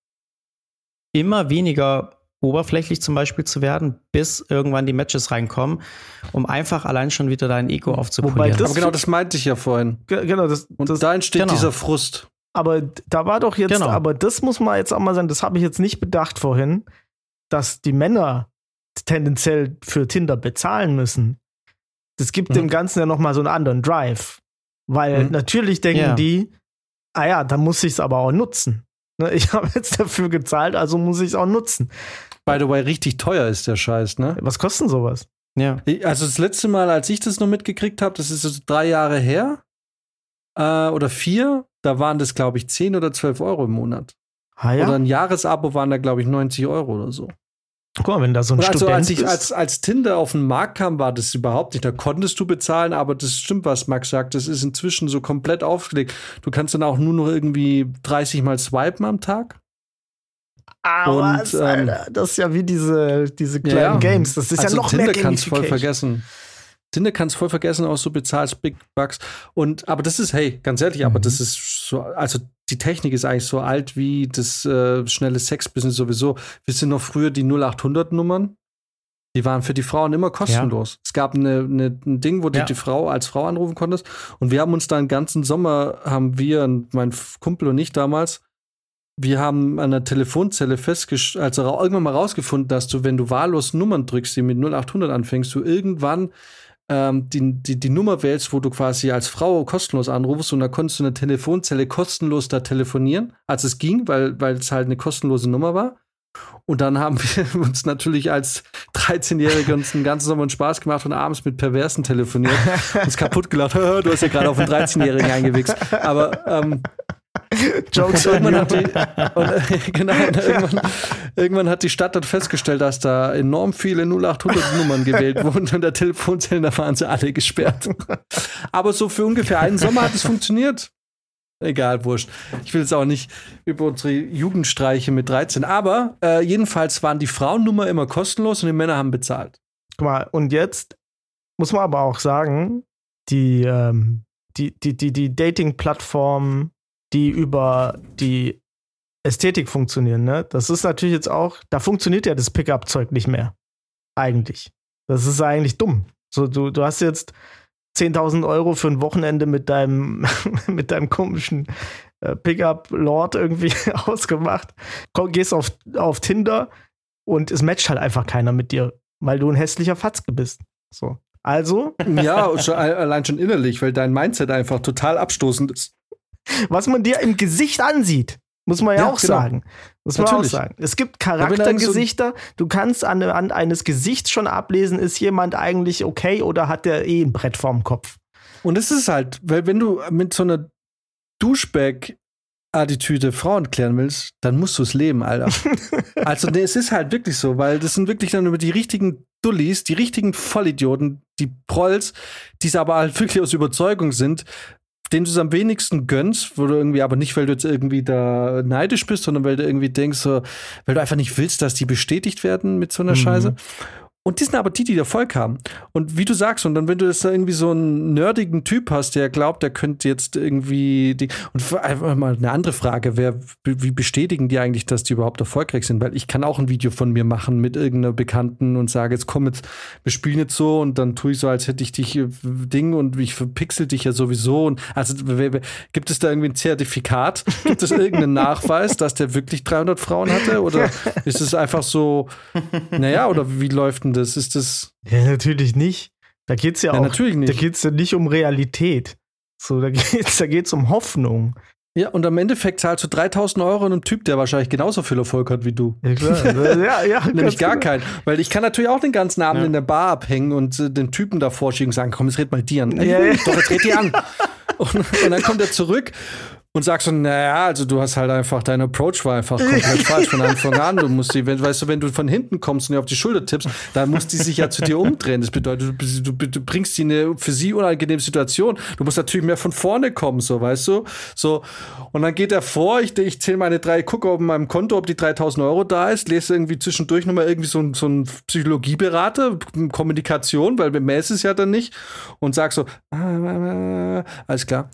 immer weniger oberflächlich zum Beispiel zu werden, bis irgendwann die Matches reinkommen, um einfach allein schon wieder dein Ego aufzupolieren. Aber genau das meinte ich ja vorhin. Genau, das, und das, da entsteht genau. dieser Frust. Aber da war doch jetzt, genau. aber das muss man jetzt auch mal sagen, das habe ich jetzt nicht bedacht vorhin, dass die Männer tendenziell für Tinder bezahlen müssen. Das gibt mhm. dem Ganzen ja noch mal so einen anderen Drive. Weil mhm. natürlich denken ja. die, ah ja, da muss ich es aber auch nutzen. Ne, ich habe jetzt dafür gezahlt, also muss ich es auch nutzen. By the way, richtig teuer ist der Scheiß, ne? Was kostet denn sowas? Ja. Also das letzte Mal, als ich das noch mitgekriegt habe, das ist so drei Jahre her äh, oder vier, da waren das, glaube ich, 10 oder 12 Euro im Monat. Ah, ja? Oder ein Jahresabo waren da, glaube ich, 90 Euro oder so. Guck mal, wenn da so ein also, Student als, ich, als, als Tinder auf den Markt kam, war das überhaupt nicht. Da konntest du bezahlen, aber das stimmt, was Max sagt. Das ist inzwischen so komplett aufgelegt. Du kannst dann auch nur noch irgendwie 30 Mal swipen am Tag. Aber und, ähm, das ist ja wie diese, diese kleinen ja, Games. Das ist also ja noch Tinder mehr kannst voll vergessen. Tinder kannst voll vergessen, auch so bezahlst Big Bucks. Und aber das ist, hey, ganz ehrlich, mhm. aber das ist so, also die Technik ist eigentlich so alt wie das äh, schnelle Sex-Business sowieso. Wir sind noch früher die 0800-Nummern. Die waren für die Frauen immer kostenlos. Ja. Es gab eine, eine, ein Ding, wo du ja. die Frau als Frau anrufen konntest. Und wir haben uns da einen ganzen Sommer, haben wir und mein Kumpel und ich damals, wir haben an der Telefonzelle festgestellt, also irgendwann mal rausgefunden, dass du, wenn du wahllos Nummern drückst, die mit 0800 anfängst, du irgendwann ähm, die, die, die Nummer wählst, wo du quasi als Frau kostenlos anrufst und da konntest du in der Telefonzelle kostenlos da telefonieren. Also es ging, weil, weil es halt eine kostenlose Nummer war. Und dann haben wir uns natürlich als 13-Jährige uns einen ganzen Sommer Spaß gemacht und abends mit Perversen telefoniert, uns kaputt gelacht, du hast ja gerade auf einen 13-Jährigen eingewichst. Aber ähm, Jokes irgendwann hat die, und, äh, genau, und irgendwann, irgendwann, hat die Stadt dann festgestellt, dass da enorm viele 0800 Nummern gewählt wurden und der Telefonzellen, waren sie alle gesperrt. Aber so für ungefähr einen Sommer hat es funktioniert. Egal, wurscht. Ich will jetzt auch nicht über unsere Jugendstreiche mit 13. Aber äh, jedenfalls waren die Frauennummer immer kostenlos und die Männer haben bezahlt. Guck mal, und jetzt muss man aber auch sagen, die, ähm, die, die, die, die Dating-Plattformen, die über die Ästhetik funktionieren, ne? Das ist natürlich jetzt auch, da funktioniert ja das Pickup-Zeug nicht mehr. Eigentlich. Das ist eigentlich dumm. So, du, du hast jetzt 10.000 Euro für ein Wochenende mit deinem, mit deinem komischen äh, Pickup-Lord irgendwie ausgemacht. Komm, gehst auf, auf Tinder und es matcht halt einfach keiner mit dir, weil du ein hässlicher Fatzke bist. So. Also. Ja, schon, allein schon innerlich, weil dein Mindset einfach total abstoßend ist. Was man dir im Gesicht ansieht, muss man ja, ja auch genau. sagen. Muss man Natürlich. auch sagen. Es gibt Charaktergesichter. Du kannst an, an eines Gesichts schon ablesen, ist jemand eigentlich okay oder hat der eh ein Brett vorm Kopf. Und es ist halt, weil wenn du mit so einer Duschbag Attitüde Frauen klären willst, dann musst du es leben, Alter. also nee, es ist halt wirklich so, weil das sind wirklich dann über die richtigen Dullis, die richtigen Vollidioten, die Prolls, die es aber halt wirklich aus Überzeugung sind, den du es am wenigsten gönnst, wo du irgendwie aber nicht, weil du jetzt irgendwie da neidisch bist, sondern weil du irgendwie denkst, so, weil du einfach nicht willst, dass die bestätigt werden mit so einer mhm. Scheiße. Und die sind aber die, die Erfolg haben. Und wie du sagst, und dann, wenn du jetzt da irgendwie so einen nerdigen Typ hast, der glaubt, der könnte jetzt irgendwie die. Und einfach mal eine andere Frage, wer, wie bestätigen die eigentlich, dass die überhaupt erfolgreich sind? Weil ich kann auch ein Video von mir machen mit irgendeiner Bekannten und sage, jetzt komm jetzt, wir spielen jetzt so und dann tue ich so, als hätte ich dich äh, Ding und ich verpixel dich ja sowieso. Und also gibt es da irgendwie ein Zertifikat? Gibt es irgendeinen Nachweis, dass der wirklich 300 Frauen hatte? Oder ist es einfach so, naja, oder wie läuft denn denn das? Ist das. Ja, natürlich nicht. Da geht es ja, ja, auch. Natürlich nicht. Da geht es ja nicht um Realität. So, da geht es da geht's um Hoffnung. Ja, und am Endeffekt zahlst du 3000 Euro an einen Typ, der wahrscheinlich genauso viel Erfolg hat wie du. Ja, klar. ja, ja, Nämlich gar genau. keinen. Weil ich kann natürlich auch den ganzen Abend ja. in der Bar abhängen und äh, den Typen davor schicken und sagen, komm, jetzt red mal die an. Ja, ja. Doch, jetzt red die an. Und, und, dann kommt er zurück und sagst so, naja, also du hast halt einfach, dein Approach war einfach komplett falsch von Anfang an. Du musst die, wenn, weißt du, wenn du von hinten kommst und ihr auf die Schulter tippst, dann muss die sich ja zu dir umdrehen. Das bedeutet, du, du, du bringst sie in eine für sie unangenehme Situation. Du musst natürlich mehr von vorne kommen, so, weißt du? So. Und dann geht er vor, ich, ich zähle meine drei, gucke auf meinem Konto, ob die 3000 Euro da ist, lese irgendwie zwischendurch nochmal irgendwie so, so ein Psychologieberater, Kommunikation, weil mehr ist es ja dann nicht, und sag so, ah, alles klar.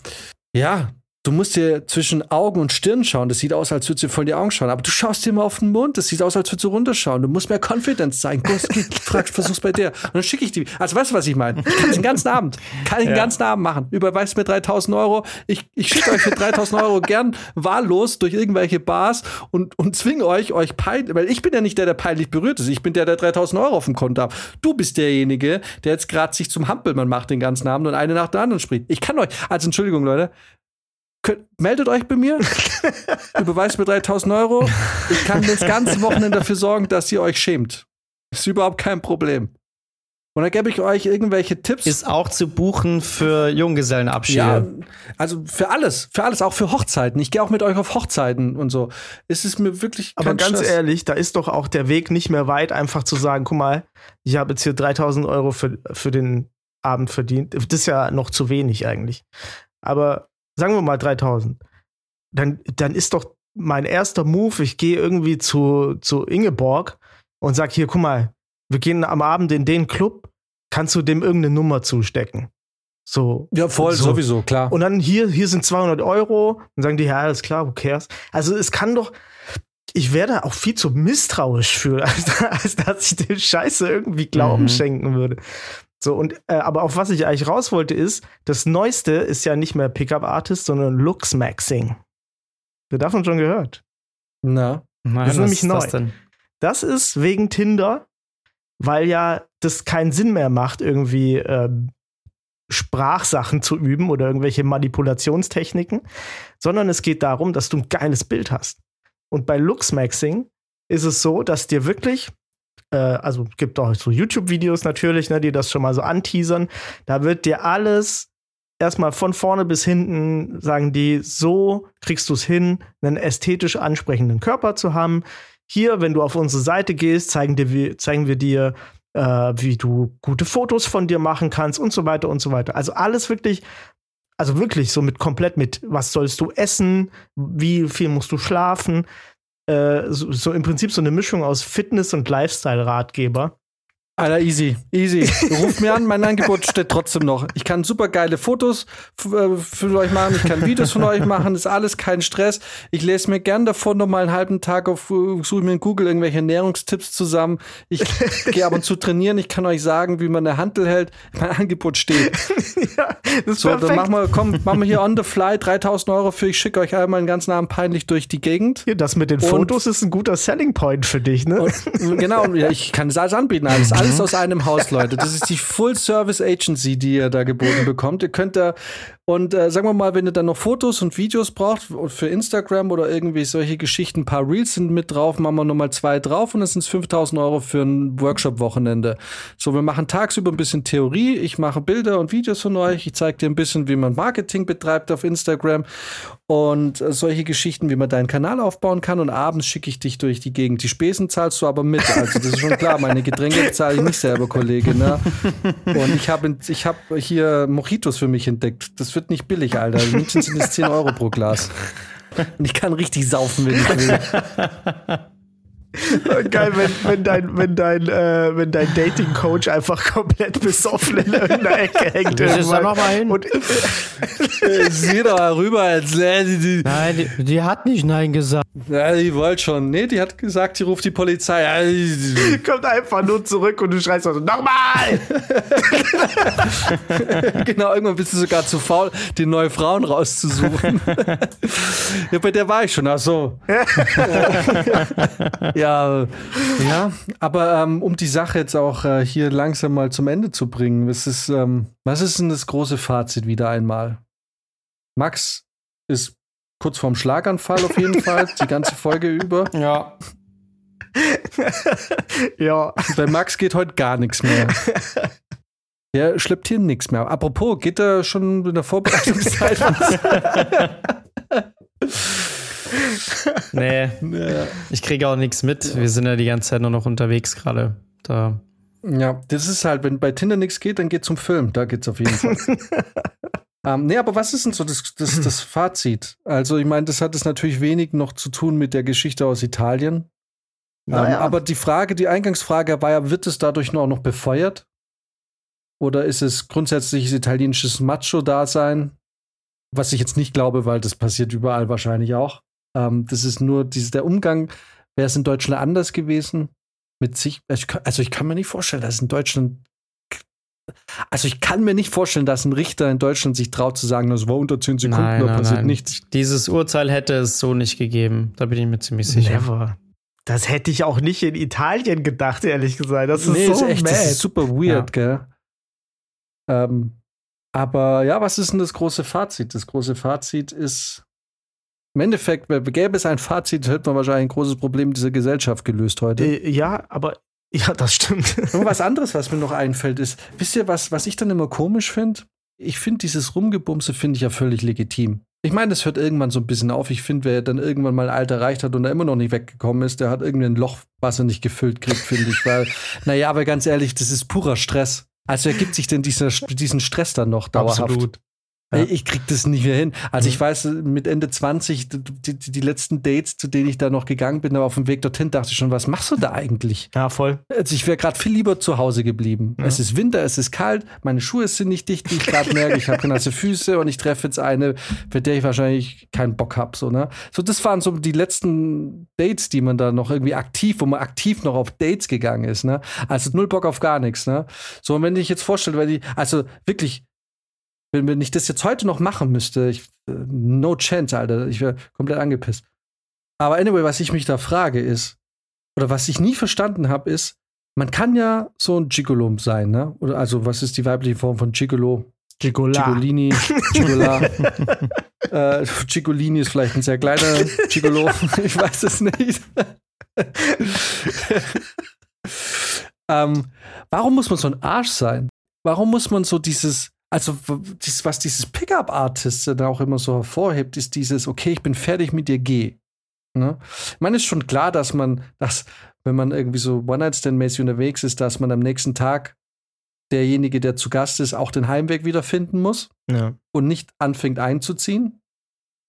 Ja, du musst dir zwischen Augen und Stirn schauen. Das sieht aus, als würdest du voll die Augen schauen. Aber du schaust dir mal auf den Mund. Das sieht aus, als würdest du runterschauen. Du musst mehr Confidence zeigen. Frag, versuch's bei der. Und dann schicke ich die. Also weißt du, was ich meine? Ich kann den ganzen Abend. Kann ich den ja. ganzen Abend machen. Überweist mir 3000 Euro. Ich, ich schicke euch für 3000 Euro gern wahllos durch irgendwelche Bars und, und zwinge euch, euch peinlich, weil ich bin ja nicht der, der peinlich berührt ist. Ich bin der, der 3000 Euro auf dem Konto hat. Du bist derjenige, der jetzt gerade sich zum Hampelmann macht den ganzen Abend und eine nach der anderen spricht. Ich kann euch, also Entschuldigung, Leute, Könnt, meldet euch bei mir, überweist mir 3000 Euro. Ich kann das ganze Wochenende dafür sorgen, dass ihr euch schämt. Ist überhaupt kein Problem. Und dann gebe ich euch irgendwelche Tipps. Ist auch zu buchen für Junggesellenabschiede. Ja, also für alles, für alles, auch für Hochzeiten. Ich gehe auch mit euch auf Hochzeiten und so. Es ist mir wirklich. Aber ganz Stress. ehrlich, da ist doch auch der Weg nicht mehr weit, einfach zu sagen: guck mal, ich habe jetzt hier 3000 Euro für, für den Abend verdient. Das ist ja noch zu wenig eigentlich. Aber sagen wir mal 3000, dann, dann ist doch mein erster Move, ich gehe irgendwie zu, zu Ingeborg und sag hier, guck mal, wir gehen am Abend in den Club, kannst du dem irgendeine Nummer zustecken? So. Ja, voll, so. sowieso, klar. Und dann hier, hier sind 200 Euro. Dann sagen die, ja, alles klar, who cares? Also es kann doch, ich werde auch viel zu misstrauisch für, als, als dass ich dem Scheiße irgendwie Glauben mhm. schenken würde. So, und äh, aber auf was ich eigentlich raus wollte, ist, das Neueste ist ja nicht mehr Pickup Artist, sondern Looks Maxing. Wir davon schon gehört. Na, Nein, das ist nämlich neu. Das, das, ist wegen Tinder, weil ja das keinen Sinn mehr macht, irgendwie äh, Sprachsachen zu üben oder irgendwelche Manipulationstechniken, sondern es geht darum, dass du ein geiles Bild hast. Und bei Looks Maxing ist es so, dass dir wirklich äh, also gibt auch so YouTube-Videos natürlich, ne, die das schon mal so anteasern. Da wird dir alles erstmal von vorne bis hinten, sagen die, so kriegst du es hin, einen ästhetisch ansprechenden Körper zu haben. Hier, wenn du auf unsere Seite gehst, zeigen, dir, zeigen wir dir, äh, wie du gute Fotos von dir machen kannst und so weiter und so weiter. Also alles wirklich, also wirklich so mit komplett mit, was sollst du essen, wie viel musst du schlafen, äh, so, so, im Prinzip so eine Mischung aus Fitness- und Lifestyle-Ratgeber. Alter, easy, easy. Ruf mir an, mein Angebot steht trotzdem noch. Ich kann super geile Fotos äh, für euch machen, ich kann Videos von euch machen, ist alles kein Stress. Ich lese mir gern davon noch mal einen halben Tag auf, suche mir in Google irgendwelche Ernährungstipps zusammen. Ich gehe ab und zu trainieren, ich kann euch sagen, wie man eine Handel hält. Mein Angebot steht. ja, das ist so, perfekt. dann machen wir, komm, machen wir hier on the fly 3000 Euro für, ich schicke euch einmal einen ganzen Abend peinlich durch die Gegend. Ja, das mit den und, Fotos ist ein guter Selling Point für dich, ne? Und, genau, ich kann es alles anbieten, alles, alles alles aus einem Haus, Leute. Das ist die Full Service Agency, die ihr da geboten bekommt. Ihr könnt da und äh, sagen wir mal, wenn ihr dann noch Fotos und Videos braucht für Instagram oder irgendwie solche Geschichten, ein paar Reels sind mit drauf, machen wir nochmal zwei drauf und das sind 5000 Euro für ein Workshop-Wochenende. So, wir machen tagsüber ein bisschen Theorie, ich mache Bilder und Videos von euch, ich zeige dir ein bisschen, wie man Marketing betreibt auf Instagram und äh, solche Geschichten, wie man deinen Kanal aufbauen kann und abends schicke ich dich durch die Gegend. Die Spesen zahlst du aber mit, also das ist schon klar, meine Getränke zahle ich nicht selber, Kollege. Ne? Und ich habe ich hab hier Mojitos für mich entdeckt. Das wird nicht billig, Alter. In München sind es 10 Euro pro Glas. Und ich kann richtig saufen, wenn ich will. Geil, wenn, wenn dein, wenn dein, äh, wenn dein Dating-Coach einfach komplett besoffen in irgendeiner Ecke hängt. Ist da noch mal hin? Und, Sieh doch rüber, als die, die, Nein, die, die, hat nicht Nein gesagt. Ja, die wollte schon. Nee, die hat gesagt, die ruft die Polizei. Ja, die, Kommt einfach nur zurück und du schreist so, nochmal! genau, irgendwann bist du sogar zu faul, die neue Frauen rauszusuchen. ja, bei der war ich schon, ach so. ja, ja, aber ähm, um die Sache jetzt auch äh, hier langsam mal zum Ende zu bringen, was ist, ähm, was ist denn das große Fazit wieder einmal? Max ist kurz vorm Schlaganfall auf jeden Fall, die ganze Folge über. Ja. ja. Bei Max geht heute gar nichts mehr. Der schleppt hier nichts mehr. Apropos, geht er schon in der Vorbereitungszeit? Nee, ich kriege auch nichts mit. Wir sind ja die ganze Zeit nur noch unterwegs gerade. Da. Ja, das ist halt, wenn bei Tinder nichts geht, dann geht zum Film. Da geht's auf jeden Fall. ähm, nee, aber was ist denn so das, das, das Fazit? Also, ich meine, das hat es natürlich wenig noch zu tun mit der Geschichte aus Italien. Naja. Ähm, aber die Frage, die Eingangsfrage war ja, wird es dadurch nur auch noch befeuert? Oder ist es grundsätzliches italienisches Macho-Dasein? Was ich jetzt nicht glaube, weil das passiert überall wahrscheinlich auch. Ähm, das ist nur dieses, der Umgang, wäre es in Deutschland anders gewesen? Mit sich, also ich kann mir nicht vorstellen, dass in Deutschland also ich kann mir nicht vorstellen, dass ein Richter in Deutschland sich traut zu sagen, das war unter 10 Sekunden, nein, da passiert nein. nichts. Dieses Urteil hätte es so nicht gegeben. Da bin ich mir ziemlich sicher. Never. Das hätte ich auch nicht in Italien gedacht, ehrlich gesagt. Das ist nee, so ist echt, Das ist super weird, ja. gell? Ähm, aber ja, was ist denn das große Fazit? Das große Fazit ist, im Endeffekt, gäbe es ein Fazit, hätte man wahrscheinlich ein großes Problem dieser Gesellschaft gelöst heute. Äh, ja, aber ja, das stimmt. Und was anderes, was mir noch einfällt, ist, wisst ihr, was, was ich dann immer komisch finde? Ich finde dieses Rumgebumse finde ich ja völlig legitim. Ich meine, das hört irgendwann so ein bisschen auf. Ich finde, wer dann irgendwann mal alt erreicht hat und da immer noch nicht weggekommen ist, der hat irgendwie ein Loch, was er nicht gefüllt kriegt, finde ich. Weil, naja, aber ganz ehrlich, das ist purer Stress. Also ergibt sich denn dieser, diesen Stress dann noch dauerhaft? Absolut. Ja. Ich krieg das nicht mehr hin. Also mhm. ich weiß, mit Ende 20, die, die, die, letzten Dates, zu denen ich da noch gegangen bin, aber auf dem Weg dorthin dachte ich schon, was machst du da eigentlich? Ja, voll. Also ich wäre gerade viel lieber zu Hause geblieben. Ja. Es ist Winter, es ist kalt, meine Schuhe sind nicht dicht, wie ich gerade merke, ich habe nasse Füße und ich treffe jetzt eine, für der ich wahrscheinlich keinen Bock habe. So, ne? so, das waren so die letzten Dates, die man da noch irgendwie aktiv, wo man aktiv noch auf Dates gegangen ist. Ne? Also null Bock auf gar nichts. Ne? So, und wenn ich jetzt vorstelle, weil die, also wirklich, wenn, wenn ich das jetzt heute noch machen müsste, ich, äh, no chance, Alter. Ich wäre komplett angepisst. Aber anyway, was ich mich da frage ist, oder was ich nie verstanden habe, ist, man kann ja so ein Gigolo sein, ne? Oder also, was ist die weibliche Form von Gigolo? Gigola. Gigolini, Gigola. äh, Gigolini ist vielleicht ein sehr kleiner Gigolo. ich weiß es nicht. ähm, warum muss man so ein Arsch sein? Warum muss man so dieses, also was dieses Pickup-Artist da auch immer so hervorhebt, ist dieses, okay, ich bin fertig mit dir, geh. Ne? Ich meine, es ist schon klar, dass man, dass, wenn man irgendwie so One-Night-Stand-mäßig unterwegs ist, dass man am nächsten Tag derjenige, der zu Gast ist, auch den Heimweg wiederfinden muss ja. und nicht anfängt einzuziehen.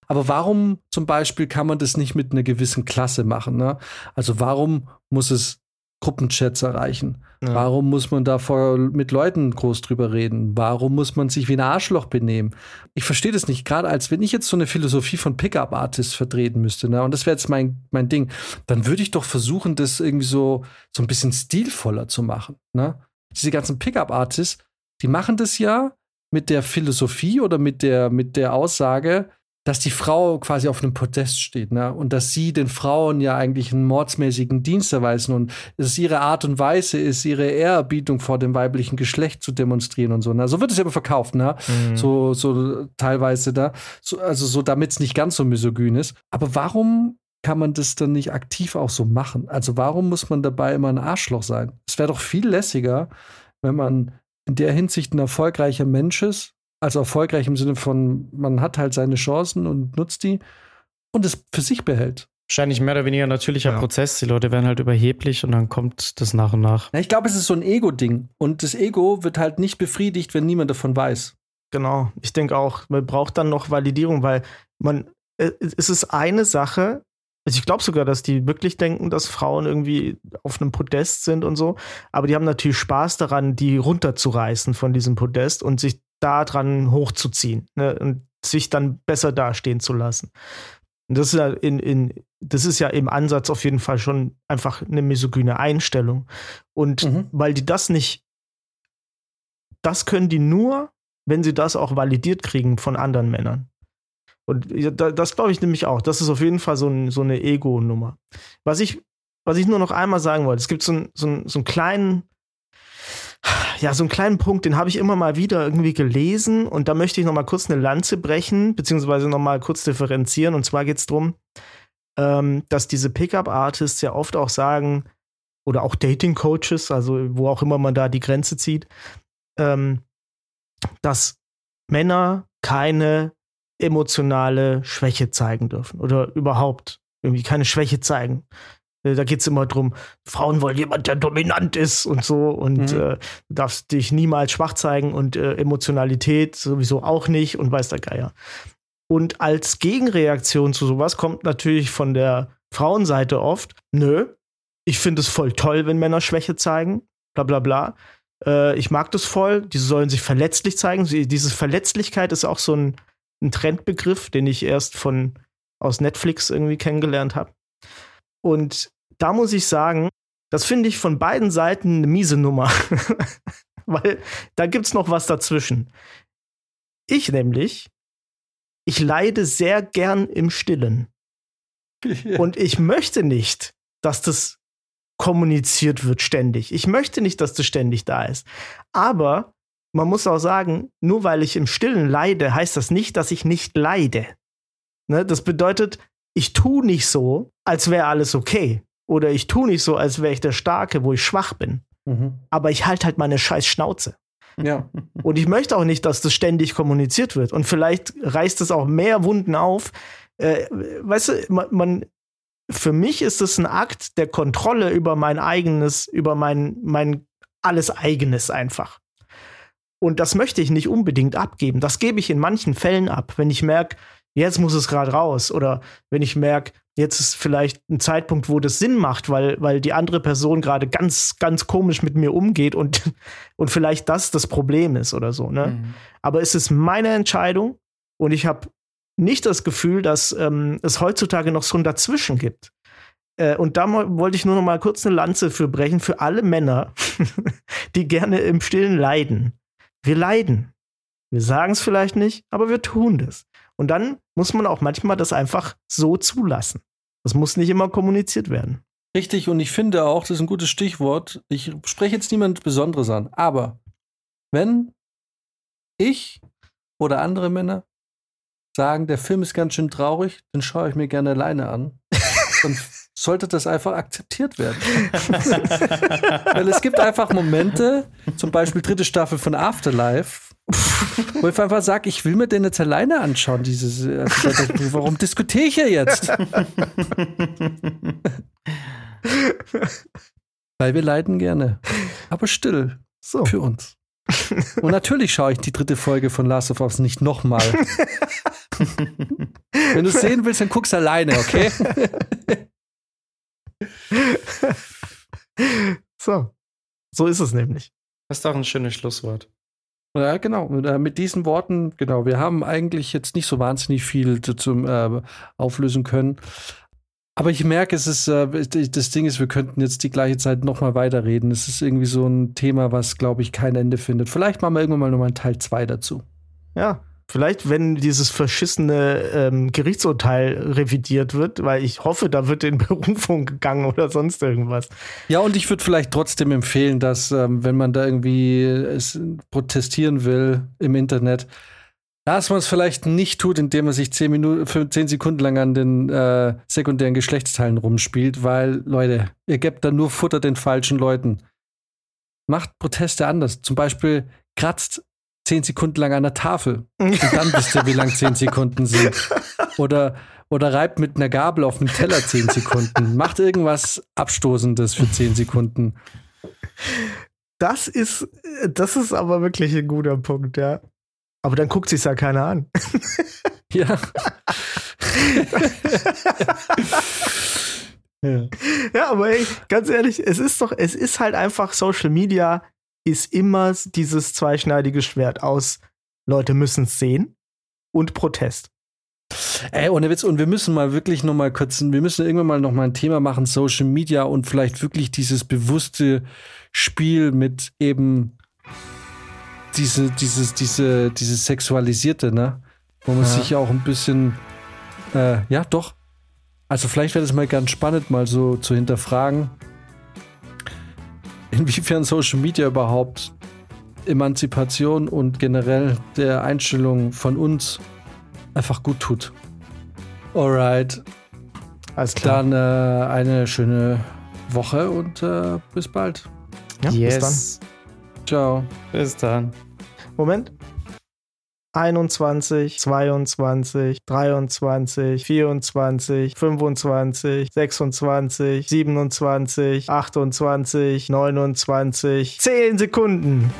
Aber warum zum Beispiel kann man das nicht mit einer gewissen Klasse machen? Ne? Also warum muss es Gruppenchats erreichen? Ja. Warum muss man da vor, mit Leuten groß drüber reden? Warum muss man sich wie ein Arschloch benehmen? Ich verstehe das nicht, gerade als wenn ich jetzt so eine Philosophie von Pickup-Artists vertreten müsste, ne? und das wäre jetzt mein, mein Ding, dann würde ich doch versuchen, das irgendwie so, so ein bisschen stilvoller zu machen. Ne? Diese ganzen Pickup-Artists, die machen das ja mit der Philosophie oder mit der, mit der Aussage, dass die Frau quasi auf einem Podest steht, ne? Und dass sie den Frauen ja eigentlich einen mordsmäßigen Dienst erweisen und es ihre Art und Weise ist, ihre Ehrerbietung vor dem weiblichen Geschlecht zu demonstrieren und so. Ne? So wird es ja immer verkauft, ne? Mhm. So, so teilweise da. So, also so, damit es nicht ganz so misogyn ist. Aber warum kann man das dann nicht aktiv auch so machen? Also warum muss man dabei immer ein Arschloch sein? Es wäre doch viel lässiger, wenn man in der Hinsicht ein erfolgreicher Mensch ist also erfolgreich im Sinne von, man hat halt seine Chancen und nutzt die und es für sich behält. Wahrscheinlich mehr oder weniger natürlicher ja. Prozess. Die Leute werden halt überheblich und dann kommt das nach und nach. Ja, ich glaube, es ist so ein Ego-Ding. Und das Ego wird halt nicht befriedigt, wenn niemand davon weiß. Genau. Ich denke auch, man braucht dann noch Validierung, weil man, äh, es ist eine Sache, also ich glaube sogar, dass die wirklich denken, dass Frauen irgendwie auf einem Podest sind und so. Aber die haben natürlich Spaß daran, die runterzureißen von diesem Podest und sich daran hochzuziehen ne, und sich dann besser dastehen zu lassen. Und das ist ja in, in, das ist ja im Ansatz auf jeden Fall schon einfach eine misogyne Einstellung. Und mhm. weil die das nicht, das können die nur, wenn sie das auch validiert kriegen von anderen Männern. Und das glaube ich nämlich auch. Das ist auf jeden Fall so, ein, so eine Ego-Nummer. Was ich, was ich nur noch einmal sagen wollte, es gibt so, ein, so, ein, so einen kleinen ja, so einen kleinen Punkt, den habe ich immer mal wieder irgendwie gelesen und da möchte ich noch mal kurz eine Lanze brechen, beziehungsweise noch mal kurz differenzieren. Und zwar geht es darum, ähm, dass diese Pickup-Artists ja oft auch sagen, oder auch Dating-Coaches, also wo auch immer man da die Grenze zieht, ähm, dass Männer keine emotionale Schwäche zeigen dürfen oder überhaupt irgendwie keine Schwäche zeigen. Äh, da geht es immer darum, Frauen wollen jemand, der dominant ist und so und mhm. äh, darfst dich niemals schwach zeigen und äh, Emotionalität sowieso auch nicht und weiß der Geier. Und als Gegenreaktion zu sowas kommt natürlich von der Frauenseite oft, nö, ich finde es voll toll, wenn Männer Schwäche zeigen, bla bla bla. Äh, ich mag das voll, die sollen sich verletzlich zeigen. Diese Verletzlichkeit ist auch so ein, ein Trendbegriff, den ich erst von aus Netflix irgendwie kennengelernt habe. Und da muss ich sagen, das finde ich von beiden Seiten eine miese Nummer. Weil da gibt es noch was dazwischen. Ich nämlich, ich leide sehr gern im Stillen. Und ich möchte nicht, dass das kommuniziert wird ständig. Ich möchte nicht, dass das ständig da ist. Aber man muss auch sagen, nur weil ich im Stillen leide, heißt das nicht, dass ich nicht leide. Ne? Das bedeutet, ich tue nicht so, als wäre alles okay. Oder ich tue nicht so, als wäre ich der Starke, wo ich schwach bin. Mhm. Aber ich halte halt meine scheiß Schnauze. Ja. Und ich möchte auch nicht, dass das ständig kommuniziert wird. Und vielleicht reißt es auch mehr Wunden auf. Äh, weißt du, man, man, für mich ist es ein Akt der Kontrolle über mein eigenes, über mein, mein alles eigenes einfach. Und das möchte ich nicht unbedingt abgeben. Das gebe ich in manchen Fällen ab, wenn ich merke, jetzt muss es gerade raus. Oder wenn ich merke, jetzt ist vielleicht ein Zeitpunkt, wo das Sinn macht, weil, weil die andere Person gerade ganz, ganz komisch mit mir umgeht und, und vielleicht das das Problem ist oder so. Ne? Mhm. Aber es ist meine Entscheidung und ich habe nicht das Gefühl, dass ähm, es heutzutage noch so ein Dazwischen gibt. Äh, und da wollte ich nur noch mal kurz eine Lanze für brechen, für alle Männer, die gerne im Stillen leiden. Wir leiden. Wir sagen es vielleicht nicht, aber wir tun das. Und dann muss man auch manchmal das einfach so zulassen. Das muss nicht immer kommuniziert werden. Richtig, und ich finde auch, das ist ein gutes Stichwort. Ich spreche jetzt niemand Besonderes an, aber wenn ich oder andere Männer sagen, der Film ist ganz schön traurig, dann schaue ich mir gerne alleine an. dann sollte das einfach akzeptiert werden. Weil es gibt einfach Momente, zum Beispiel dritte Staffel von Afterlife, wo ich einfach sage, ich will mir den jetzt alleine anschauen. Dieses, also, warum diskutiere ich hier jetzt? Weil wir leiden gerne. Aber still. So. Für uns. Und natürlich schaue ich die dritte Folge von Last of Us nicht nochmal. Wenn du es sehen willst, dann guck's alleine, okay? so. So ist es nämlich. Das ist doch ein schönes Schlusswort. Ja, genau. Äh, mit diesen Worten, genau, wir haben eigentlich jetzt nicht so wahnsinnig viel zum äh, auflösen können. Aber ich merke, es ist, äh, das Ding ist, wir könnten jetzt die gleiche Zeit nochmal weiterreden. Es ist irgendwie so ein Thema, was, glaube ich, kein Ende findet. Vielleicht machen wir irgendwann mal nochmal einen Teil 2 dazu. Ja, Vielleicht, wenn dieses verschissene ähm, Gerichtsurteil revidiert wird, weil ich hoffe, da wird in Berufung gegangen oder sonst irgendwas. Ja, und ich würde vielleicht trotzdem empfehlen, dass, ähm, wenn man da irgendwie es protestieren will im Internet, dass man es vielleicht nicht tut, indem man sich zehn, Minuten, zehn Sekunden lang an den äh, sekundären Geschlechtsteilen rumspielt, weil, Leute, ihr gebt da nur Futter den falschen Leuten. Macht Proteste anders. Zum Beispiel kratzt zehn Sekunden lang an der Tafel. Und dann wisst ihr, wie lang zehn Sekunden sind. Oder, oder reibt mit einer Gabel auf dem Teller zehn Sekunden. Macht irgendwas Abstoßendes für zehn Sekunden. Das ist, das ist aber wirklich ein guter Punkt, ja. Aber dann guckt sich ja keiner an. ja. ja. ja, aber ey, ganz ehrlich, es ist doch, es ist halt einfach Social Media ist immer dieses zweischneidige Schwert aus Leute müssen es sehen und Protest. Ey, ohne Witz, und wir müssen mal wirklich noch mal kurz, wir müssen irgendwann mal noch mal ein Thema machen, Social Media und vielleicht wirklich dieses bewusste Spiel mit eben diese, dieses, diese, dieses Sexualisierte, ne? Wo man ja. sich auch ein bisschen, äh, ja, doch. Also vielleicht wäre das mal ganz spannend, mal so zu hinterfragen, inwiefern Social Media überhaupt Emanzipation und generell der Einstellung von uns einfach gut tut. Alright. Alles klar. Dann äh, eine schöne Woche und äh, bis bald. Ja, yes. Bis dann. Ciao. Bis dann. Moment. 21, 22, 23, 24, 25, 26, 27, 28, 29, 10 Sekunden.